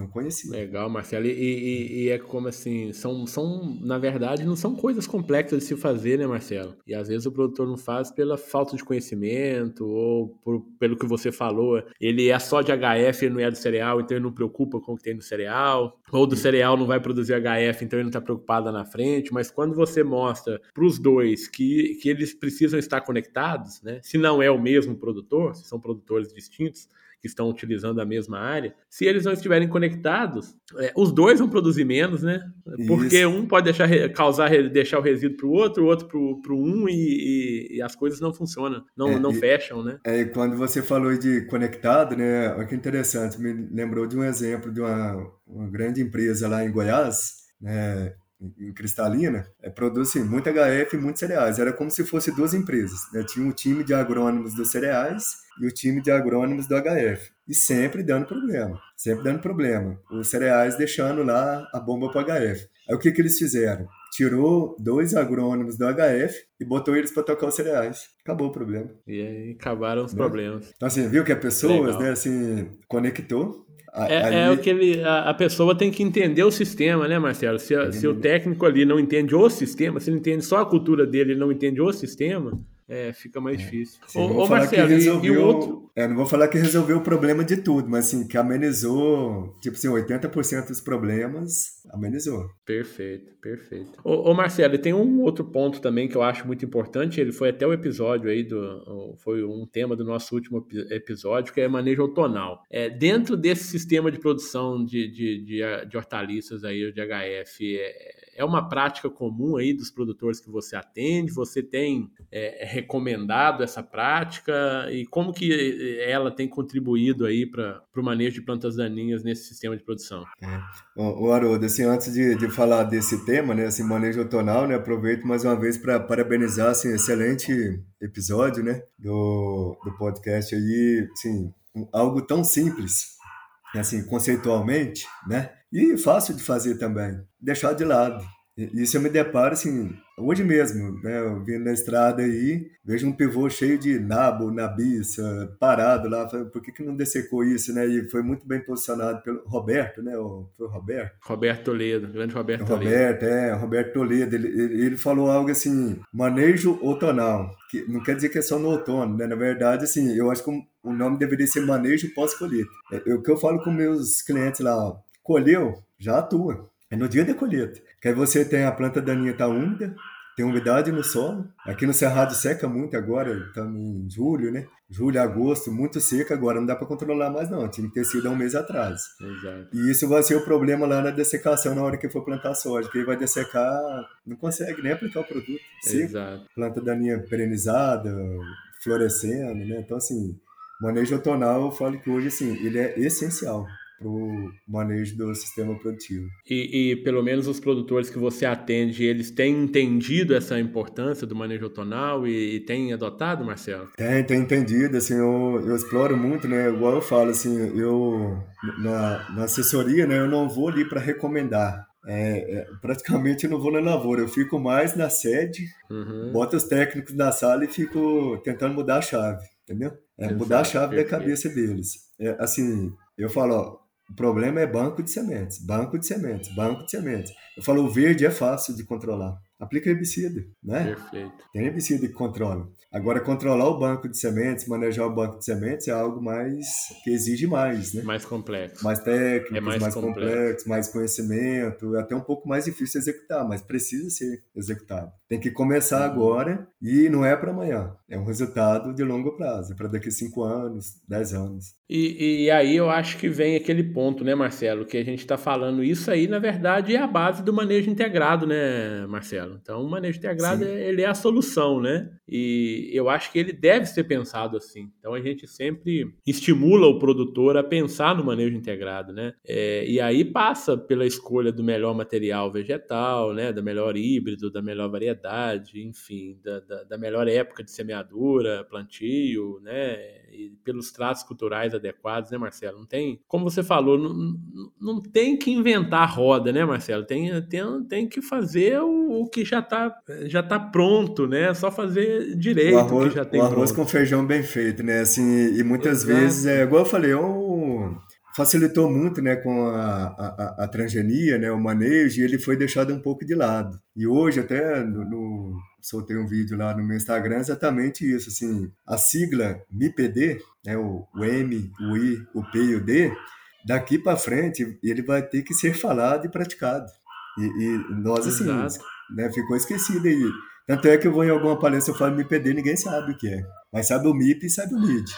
Speaker 2: não conhecia.
Speaker 1: Legal, Marcelo. E, e, e, é como assim, são, são, na verdade, não são coisas complexas de se fazer, né, Marcelo? E às vezes o produtor não faz pela falta de conhecimento ou por, pelo que você falou. Ele é só de HF, ele não é do cereal, então ele não preocupa com o que tem no cereal. Ou do cereal não vai produzir HF, então ele não está preocupado na frente. Mas quando você mostra para os dois que, que eles precisam estar conectados, né? Se não é o mesmo produtor, se são produtores distintos, que estão utilizando a mesma área, se eles não estiverem conectados, é, os dois vão produzir menos, né? Porque Isso. um pode deixar causar deixar o resíduo para o outro, o outro para o um e, e, e, as coisas não funcionam, não, é, não e, fecham, né?
Speaker 2: É, quando você falou de conectado, né? Olha que interessante, me lembrou de um exemplo de uma, uma grande empresa lá em Goiás, né? Em Cristalina, é, produzem muito HF e muitos cereais. Era como se fosse duas empresas. Né? Tinha um time de agrônomos dos cereais e o time de agrônomos do HF. E sempre dando problema, sempre dando problema. Os cereais deixando lá a bomba para o HF. Aí o que, que eles fizeram? tirou dois agrônomos do HF e botou eles para tocar os cereais. Acabou o problema.
Speaker 1: E aí acabaram os né? problemas.
Speaker 2: Então, assim, viu que a pessoas, Legal. né, assim, conectou.
Speaker 1: É, ali... é, o que ele, a, a, pessoa tem que entender o sistema, né, Marcelo? Se, se o técnico ali não entende o sistema, se ele entende só a cultura dele, ele não entende o sistema, é, fica mais é. difícil.
Speaker 2: Sim, ô, ô Marcelo, resolveu, e, o outro... É, não vou falar que resolveu o problema de tudo, mas assim, que amenizou, tipo assim, 80% dos problemas, amenizou.
Speaker 1: Perfeito, perfeito. Ô, ô, Marcelo, tem um outro ponto também que eu acho muito importante, ele foi até o episódio aí, do, foi um tema do nosso último episódio, que é manejo outonal. É, dentro desse sistema de produção de, de, de, de hortaliças aí, de HF, é, é uma prática comum aí dos produtores que você atende? Você tem é, recomendado essa prática e como que ela tem contribuído aí para o manejo de plantas daninhas nesse sistema de produção?
Speaker 2: É. O Haroldo, assim, antes de, de falar desse tema, né, assim, manejo outonal, né, aproveito mais uma vez para parabenizar, assim, excelente episódio, né, do, do podcast aí, assim, algo tão simples, assim, conceitualmente, né, e fácil de fazer também, deixar de lado. Isso eu me deparo, assim, hoje mesmo, né? Eu vindo na estrada aí, vejo um pivô cheio de nabo, nabiça, parado lá. Por que, que não dessecou isso, né? E foi muito bem posicionado pelo Roberto, né? Foi o Roberto?
Speaker 1: Roberto Toledo, grande Roberto Toledo.
Speaker 2: Roberto, é, Roberto Toledo. Ele, ele falou algo assim, manejo outonal. Que não quer dizer que é só no outono, né? Na verdade, assim, eu acho que o nome deveria ser manejo pós-colheita. É, o que eu falo com meus clientes lá, colheu, já atua. É no dia da colheita. Que aí você tem a planta daninha tá úmida, tem umidade no solo. Aqui no Cerrado seca muito agora, estamos em julho, né? Julho, agosto, muito seca agora, não dá para controlar mais não, tinha que ter sido há um mês atrás.
Speaker 1: Exato.
Speaker 2: E isso vai ser o problema lá na dessecação na hora que for plantar soja, que aí vai dessecar, não consegue nem aplicar o produto. Seco,
Speaker 1: Exato.
Speaker 2: Planta daninha perenizada, florescendo, né? Então assim, manejo outonal, eu falo que hoje assim, ele é essencial para o manejo do sistema produtivo.
Speaker 1: E, e, pelo menos os produtores que você atende, eles têm entendido essa importância do manejo outonal e, e têm adotado, Marcelo?
Speaker 2: Tem, tem entendido, assim, eu, eu exploro muito, né, igual eu falo, assim, eu, na, na assessoria, né, eu não vou ali para recomendar, é, é, praticamente eu não vou na lavoura, eu fico mais na sede, uhum. boto os técnicos na sala e fico tentando mudar a chave, entendeu? É, mudar a chave da cabeça deles. É, assim, eu falo, ó, o problema é banco de sementes, banco de sementes, banco de sementes. Eu falo, o verde é fácil de controlar. Aplica herbicida, né?
Speaker 1: Perfeito.
Speaker 2: Tem herbicida que controla. Agora, controlar o banco de sementes, manejar o banco de sementes é algo mais que exige mais, né?
Speaker 1: Mais complexo.
Speaker 2: Mais técnico, é mais, mais complexo. complexo, mais conhecimento, é até um pouco mais difícil de executar, mas precisa ser executado. Tem que começar uhum. agora e não é para amanhã. É um resultado de longo prazo, para daqui a 5 anos, 10 anos.
Speaker 1: E, e, aí eu acho que vem aquele ponto, né, Marcelo, que a gente está falando. Isso aí, na verdade, é a base do manejo integrado, né, Marcelo? Então, o manejo integrado, é, ele é a solução, né? E eu acho que ele deve ser pensado assim. Então, a gente sempre estimula o produtor a pensar no manejo integrado, né? É, e aí passa pela escolha do melhor material vegetal, né, da melhor híbrido, da melhor variedade variedade, enfim, da, da, da, melhor época de semeadura, plantio, né? E pelos tratos culturais adequados, né, Marcelo? Não tem, como você falou, não, não tem que inventar a roda, né, Marcelo? Tem, tem, tem que fazer o, o que já está já tá pronto, né? É só fazer direito o, arroz, o que já tem
Speaker 2: o arroz pronto. com feijão bem feito, né? Assim, e muitas Exato. vezes, é, igual eu falei, um facilitou muito né, com a, a, a, transgenia, né, o manejo, e ele foi deixado um pouco de lado. E hoje, até no, no, soltei um vídeo lá no meu Instagram, exatamente isso. Assim, a sigla MIPD, né, o, o M, o I, o P e o D, daqui para frente, ele vai ter que ser falado e praticado. E, e nós, assim, né, ficou esquecido aí. Tanto é que eu vou em alguma palestra, eu falo MIPD, ninguém sabe o que é. Mas sabe o MIP e sabe o MID.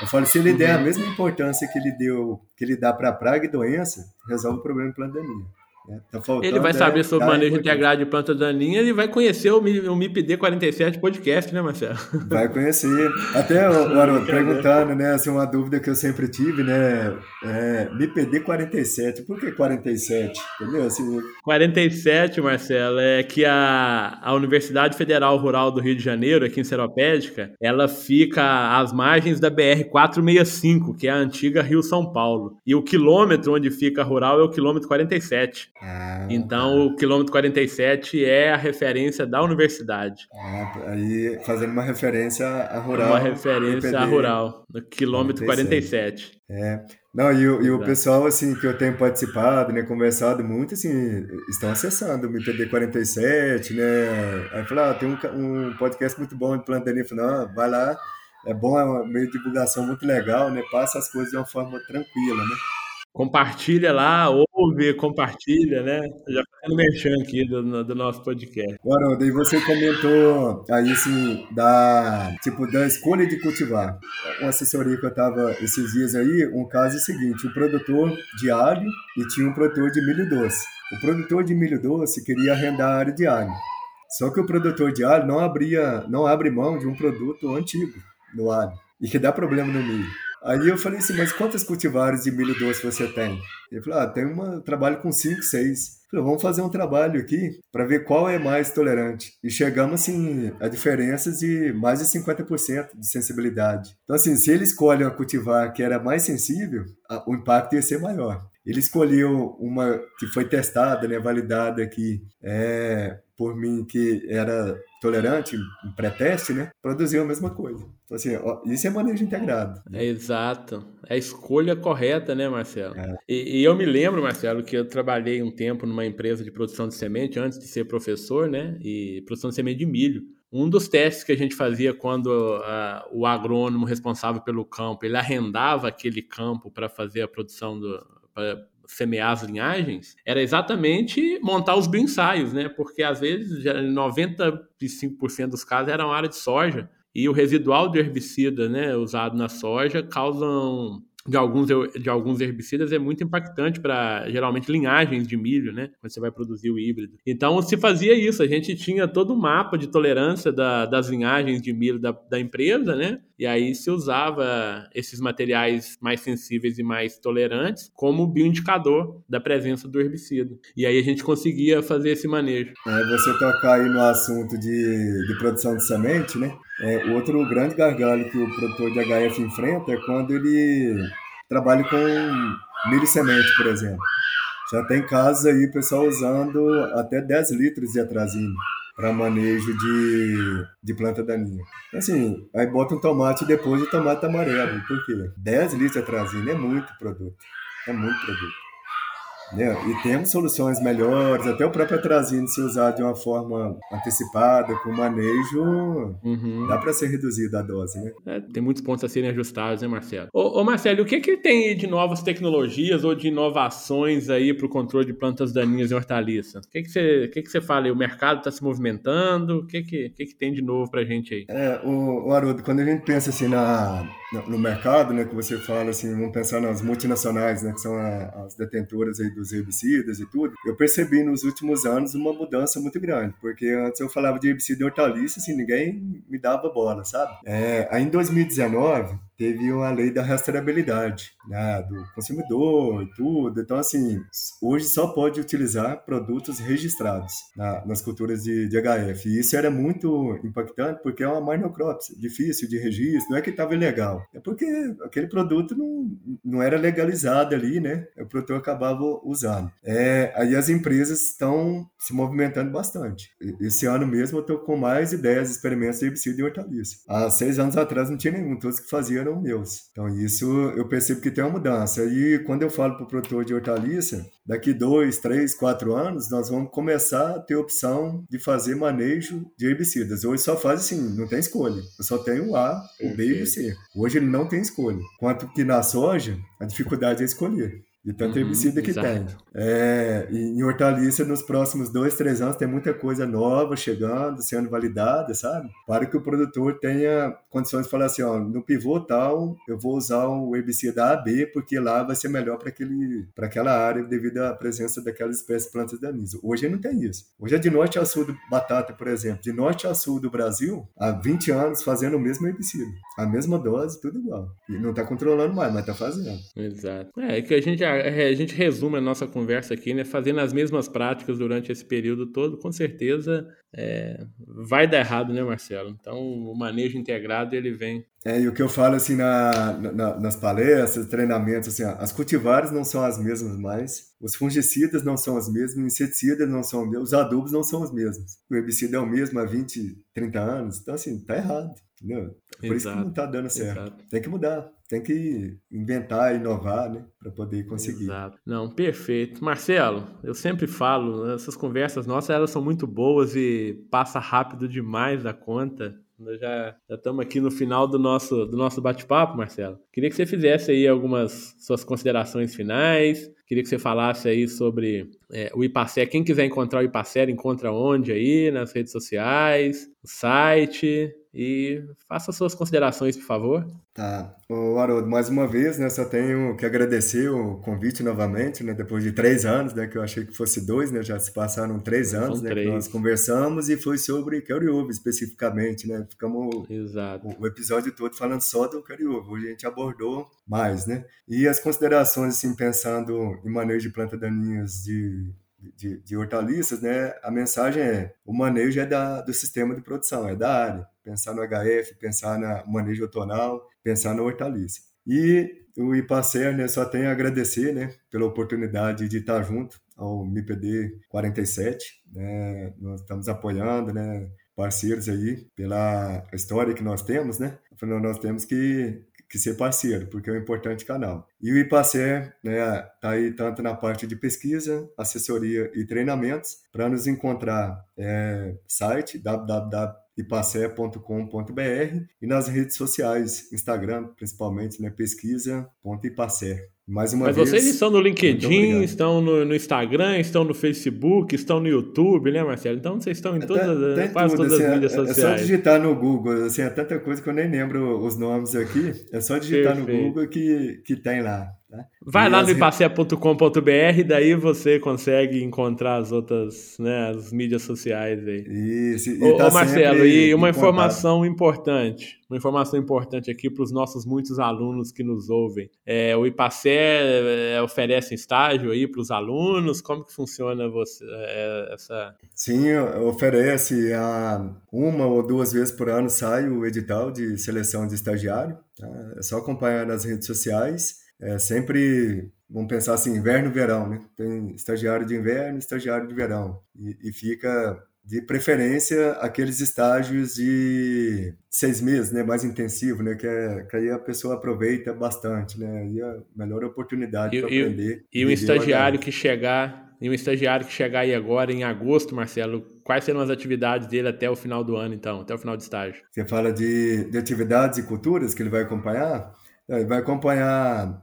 Speaker 2: Eu falo, se ele der a uhum. mesma importância que ele deu, que ele dá para praga e doença, resolve o problema de pandemia.
Speaker 1: É, tá ele vai saber sobre manejo integrado de planta daninha e vai conhecer o, o MIPD 47 podcast, né, Marcelo?
Speaker 2: Vai conhecer. Até, o Haroldo, perguntando, né, assim, uma dúvida que eu sempre tive, né, é, MIPD 47, por que 47? Entendeu? Assim,
Speaker 1: 47, Marcelo, é que a, a Universidade Federal Rural do Rio de Janeiro, aqui em Seropédica, ela fica às margens da BR 465, que é a antiga Rio São Paulo. E o quilômetro onde fica a rural é o quilômetro 47. Ah, então, o quilômetro 47 é a referência da universidade.
Speaker 2: Ah, aí fazendo uma referência a rural.
Speaker 1: Uma referência a rural, no quilômetro 47.
Speaker 2: 47. É. Não, e, o, e o pessoal, assim, que eu tenho participado, né, conversado muito, assim, estão acessando o MPD 47, né? Aí falou, ah, tem um, um podcast muito bom de plantaria. Falei, não, vai lá, é bom, é uma meio de divulgação muito legal, né? Passa as coisas de uma forma tranquila, né?
Speaker 1: Compartilha lá, ouve, compartilha, né? Já fazendo merchan aqui do, do nosso podcast.
Speaker 2: Haroldo, e você comentou aí, assim, da, tipo, da escolha de cultivar. Uma assessoria que eu tava esses dias aí, um caso é o seguinte, o produtor de alho e tinha um produtor de milho doce. O produtor de milho doce queria arrendar a área de alho. Só que o produtor de alho não abria, não abre mão de um produto antigo no alho e que dá problema no milho. Aí eu falei assim, mas quantas cultivares de milho doce você tem? Ele falou, ah, tem uma, trabalho com 5, 6. Falei, vamos fazer um trabalho aqui para ver qual é mais tolerante. E chegamos, assim, a diferenças de mais de 50% de sensibilidade. Então, assim, se ele escolhe uma cultivar que era mais sensível, o impacto ia ser maior. Ele escolheu uma que foi testada, né, validada aqui é, por mim, que era tolerante, um pré-teste, né, produziu a mesma coisa. Então, assim, ó, isso é manejo integrado.
Speaker 1: É exato. É a escolha correta, né, Marcelo? É. E, e, eu me lembro, Marcelo, que eu trabalhei um tempo numa empresa de produção de semente antes de ser professor, né, e produção de semente de milho. Um dos testes que a gente fazia quando o agrônomo responsável pelo campo ele arrendava aquele campo para fazer a produção do, semear as linhagens, era exatamente montar os bioensaios, né? Porque às vezes, 95% dos casos eram área de soja e o residual de herbicida, né, usado na soja causam de alguns, de alguns herbicidas é muito impactante para, geralmente, linhagens de milho, né? Quando você vai produzir o híbrido. Então, se fazia isso. A gente tinha todo o um mapa de tolerância da, das linhagens de milho da, da empresa, né? E aí se usava esses materiais mais sensíveis e mais tolerantes como bioindicador da presença do herbicida. E aí a gente conseguia fazer esse manejo.
Speaker 2: É, você tocar aí no assunto de, de produção de semente, né? É, outro grande gargalo que o produtor de HF enfrenta é quando ele trabalha com milho semente, por exemplo. Já tem casos aí, pessoal usando até 10 litros de atrazina para manejo de, de planta daninha. Assim, aí bota um tomate depois o tomate amarelo. Por quê? 10 litros de atrazina é muito produto. É muito produto. Né? E temos soluções melhores, até o próprio atrazine se usar de uma forma antecipada, com manejo, uhum. dá para ser reduzida a dose, né?
Speaker 1: É, tem muitos pontos a serem ajustados, né, Marcelo? Ô, ô Marcelo, o que que tem de novas tecnologias ou de inovações aí para o controle de plantas daninhas e hortaliças? O que que você, que que você fala aí? O mercado está se movimentando? O que que, que que tem de novo para gente aí?
Speaker 2: É, o, o Haroldo, quando a gente pensa assim na, no mercado, né, que você fala assim, vamos pensar nas multinacionais, né, que são a, as detentoras aí dos herbicidas e tudo, eu percebi nos últimos anos uma mudança muito grande, porque antes eu falava de herbicida e hortaliça, assim, ninguém me dava bola, sabe? É, aí em 2019, teve uma lei da rastreabilidade né, do consumidor e tudo. Então, assim, hoje só pode utilizar produtos registrados na, nas culturas de, de, HF. E isso era muito impactante porque é uma minocrops, difícil de registro. Não é que estava ilegal, é porque aquele produto não, não era legalizado ali, né? O produtor acabava usando. É, aí as empresas estão se movimentando bastante. Esse ano mesmo eu estou com mais de 10 experimentos de herbicida e hortaliça. Há seis anos atrás não tinha nenhum, todos que faziam eram meus. Então, isso eu percebo que tem uma mudança. E quando eu falo para o produtor de hortaliça, daqui dois, três, quatro anos, nós vamos começar a ter opção de fazer manejo de herbicidas. Hoje só faz assim, não tem escolha. Eu só tenho o A, o B e o C. Hoje ele não tem escolha. Quanto que na soja, a dificuldade é escolher de tanto uhum, herbicida que exato. tem. É, em hortaliça, nos próximos dois, três anos, tem muita coisa nova chegando, sendo validada, sabe? Para que o produtor tenha condições de falar assim, ó, no pivô tal, eu vou usar o herbicida A, B, porque lá vai ser melhor para aquela área devido à presença daquelas espécies de plantas daninhas. Hoje não tem isso. Hoje é de norte a sul do batata, por exemplo, de norte a sul do Brasil, há 20 anos fazendo o mesmo herbicida. A mesma dose, tudo igual. E não está controlando mais, mas está fazendo.
Speaker 1: Exato. É, é que a gente já a gente resume a nossa conversa aqui, né? Fazendo as mesmas práticas durante esse período todo, com certeza é, vai dar errado, né, Marcelo? Então, o manejo integrado, ele vem.
Speaker 2: É, e o que eu falo, assim, na, na, nas palestras, treinamentos, assim, as cultivares não são as mesmas mais, os fungicidas não são os mesmos, os inseticidas não são os mesmos, os adubos não são os mesmos. O herbicida é o mesmo há 20, 30 anos, então, assim, tá errado, entendeu? Por Exato. isso que não tá dando certo. Exato. Tem que mudar tem que inventar, inovar, né, para poder conseguir.
Speaker 1: Exato. Não, perfeito. Marcelo, eu sempre falo, essas conversas nossas, elas são muito boas e passa rápido demais da conta. Nós já estamos aqui no final do nosso, do nosso bate-papo, Marcelo. Queria que você fizesse aí algumas suas considerações finais. Queria que você falasse aí sobre é, o Ipacer. Quem quiser encontrar o Ipacer, encontra onde aí? Nas redes sociais, no site. E faça suas considerações, por favor.
Speaker 2: Tá. Ô, Haroldo, mais uma vez, né, só tenho que agradecer o convite novamente, né, depois de três anos, né, que eu achei que fosse dois, né, já se passaram três anos, né, três. que nós conversamos e foi sobre Cariúva especificamente, né, ficamos Exato. O, o, episódio todo falando só do Cariúva, hoje a gente abordou mais, né, e as considerações, assim, pensando em manejo de plantas daninhas de de, de, hortaliças, né, a mensagem é o manejo é da, do sistema de produção, é da área. Pensar no HF, pensar no manejo outonal, pensar na hortaliça. E o IPACER né, só tem a agradecer né, pela oportunidade de estar junto ao MIPD 47. Né, nós estamos apoiando, né, parceiros aí pela história que nós temos, né? Nós temos que que ser parceiro, porque é um importante canal. E o IPACER está né, tá aí tanto na parte de pesquisa, assessoria e treinamentos. Para nos encontrar, é, site www.ipacer.com.br e nas redes sociais, Instagram principalmente, né, pesquisa.ipacer. Mais uma
Speaker 1: Mas
Speaker 2: vez.
Speaker 1: vocês estão no LinkedIn, estão no, no, Instagram, estão no Facebook, estão no YouTube, né, Marcelo? Então vocês estão em todas, tem, quase todas assim, as mídias sociais.
Speaker 2: É só digitar no Google, assim, é tanta coisa que eu nem lembro os nomes aqui. É só digitar Perfeito. no Google que, que tem lá. Né?
Speaker 1: Vai e lá no ipacia.com.br, daí você consegue encontrar as outras, né, as mídias sociais aí.
Speaker 2: Isso, e ô,
Speaker 1: tá ô Marcelo, e uma informação importante, uma informação importante aqui para os nossos muitos alunos que nos ouvem. É, o Ipacé é, oferece estágio aí para os alunos, como que funciona você, é, essa...
Speaker 2: Sim, oferece a uma ou duas vezes por ano sai o edital de seleção de estagiário, tá? é só acompanhar nas redes sociais, é sempre, vamos pensar assim, inverno verão, né? Tem estagiário de inverno, estagiário de verão. E, e fica, de preferência, aqueles estágios de seis meses, né? Mais intensivo, né? Que, é, que aí a pessoa aproveita bastante, né? E a melhor oportunidade para aprender.
Speaker 1: E, e o estagiário que chegar e um estagiário que chegar aí agora em agosto, Marcelo, quais serão as atividades dele até o final do ano, então, até o final do estágio?
Speaker 2: Você fala de, de atividades e culturas que ele vai acompanhar? Ele vai acompanhar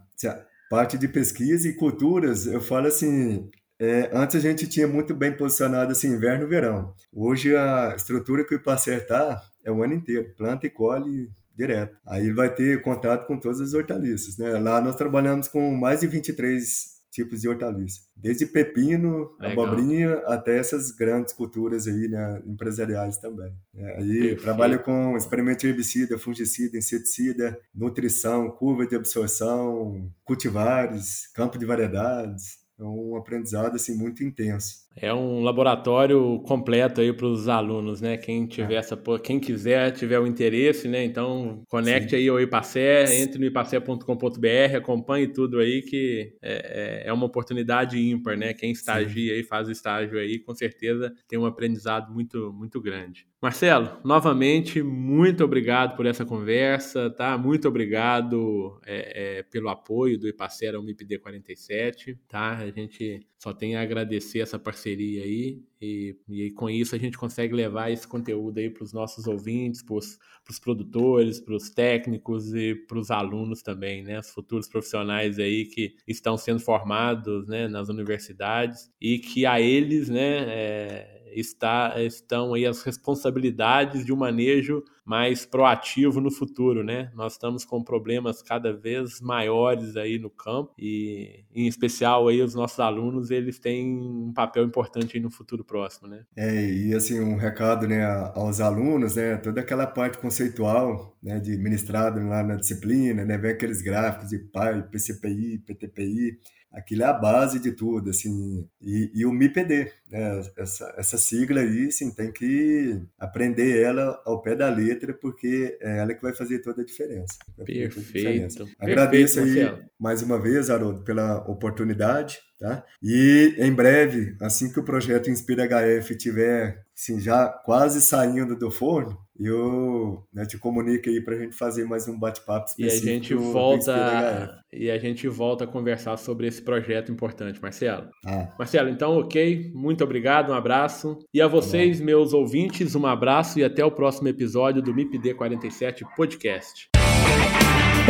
Speaker 2: parte de pesquisa e culturas, eu falo assim, é, antes a gente tinha muito bem posicionado assim, inverno e verão. Hoje a estrutura que o Ipacer está é o ano inteiro, planta e colhe direto. Aí ele vai ter contato com todas as hortaliças. Né? Lá nós trabalhamos com mais de 23 tipos de hortaliça. Desde pepino, Legal. abobrinha, até essas grandes culturas aí, né, empresariais também. É, aí Perfeito. trabalha com experimento herbicida, fungicida, inseticida, nutrição, curva de absorção, cultivares, campo de variedades. É um aprendizado assim muito intenso.
Speaker 1: É um laboratório completo aí para os alunos, né? Quem tiver é. essa, quem quiser, tiver o interesse, né? Então conecte Sim. aí ao Ipacé, entre no ipacé.com.br, acompanhe tudo aí que é, é, é uma oportunidade ímpar, né? Quem estagia Sim. aí, faz estágio aí, com certeza tem um aprendizado muito, muito grande. Marcelo, novamente, muito obrigado por essa conversa, tá? Muito obrigado é, é, pelo apoio do Ipacera MIPD 47, tá? A gente só tem a agradecer essa parceria aí e, e com isso a gente consegue levar esse conteúdo aí para os nossos ouvintes, para os produtores, para os técnicos e para os alunos também, né? Os futuros profissionais aí que estão sendo formados, né, nas universidades e que a eles, né, é, está, estão aí as responsabilidades de um manejo mais proativo no futuro, né? Nós estamos com problemas cada vez maiores aí no campo e, em especial, aí os nossos alunos, eles têm um papel importante aí no futuro próximo, né?
Speaker 2: É, e assim, um recado, né, aos alunos, né, toda aquela parte conceitual, né, de ministrado lá na disciplina, né, vem aqueles gráficos de PAI, PCPI, PTPI, aquilo é a base de tudo, assim, e, e o MIPD, né, essa, essa sigla aí, sim, tem que aprender ela ao pé da letra, porque é ela que vai fazer toda a diferença.
Speaker 1: Perfeito. Diferença.
Speaker 2: Agradeço Perfeito, aí, mais uma vez, Haroldo, pela oportunidade, tá? E em breve, assim que o projeto Inspira HF tiver assim, já quase saindo do forno, eu né, te comunico aí para a gente fazer mais um bate-papo
Speaker 1: específico. E a gente volta e a gente volta a conversar sobre esse projeto importante, Marcelo. Ah. Marcelo, então, ok, muito obrigado, um abraço. E a vocês, tá meus ouvintes, um abraço e até o próximo episódio do MIPD 47 Podcast.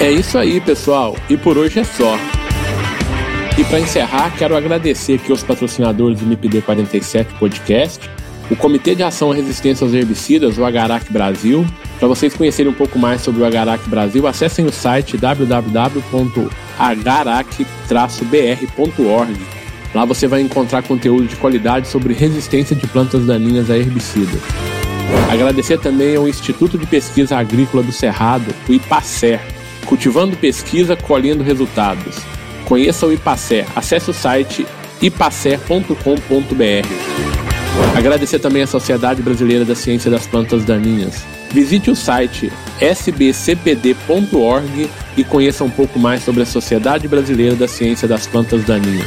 Speaker 1: É isso aí, pessoal. E por hoje é só. E para encerrar, quero agradecer aqui aos patrocinadores do MIPD 47 Podcast o Comitê de Ação à Resistência aos Herbicidas, o Agarac Brasil. Para vocês conhecerem um pouco mais sobre o Agarac Brasil, acessem o site www.agarac-br.org. Lá você vai encontrar conteúdo de qualidade sobre resistência de plantas daninhas a herbicidas. Agradecer também ao Instituto de Pesquisa Agrícola do Cerrado, o IPACER, cultivando pesquisa, colhendo resultados. Conheça o IPACER, acesse o site ipacer.com.br. Agradecer também à Sociedade Brasileira da Ciência das Plantas Daninhas. Visite o site sbcpd.org e conheça um pouco mais sobre a Sociedade Brasileira da Ciência das Plantas Daninhas.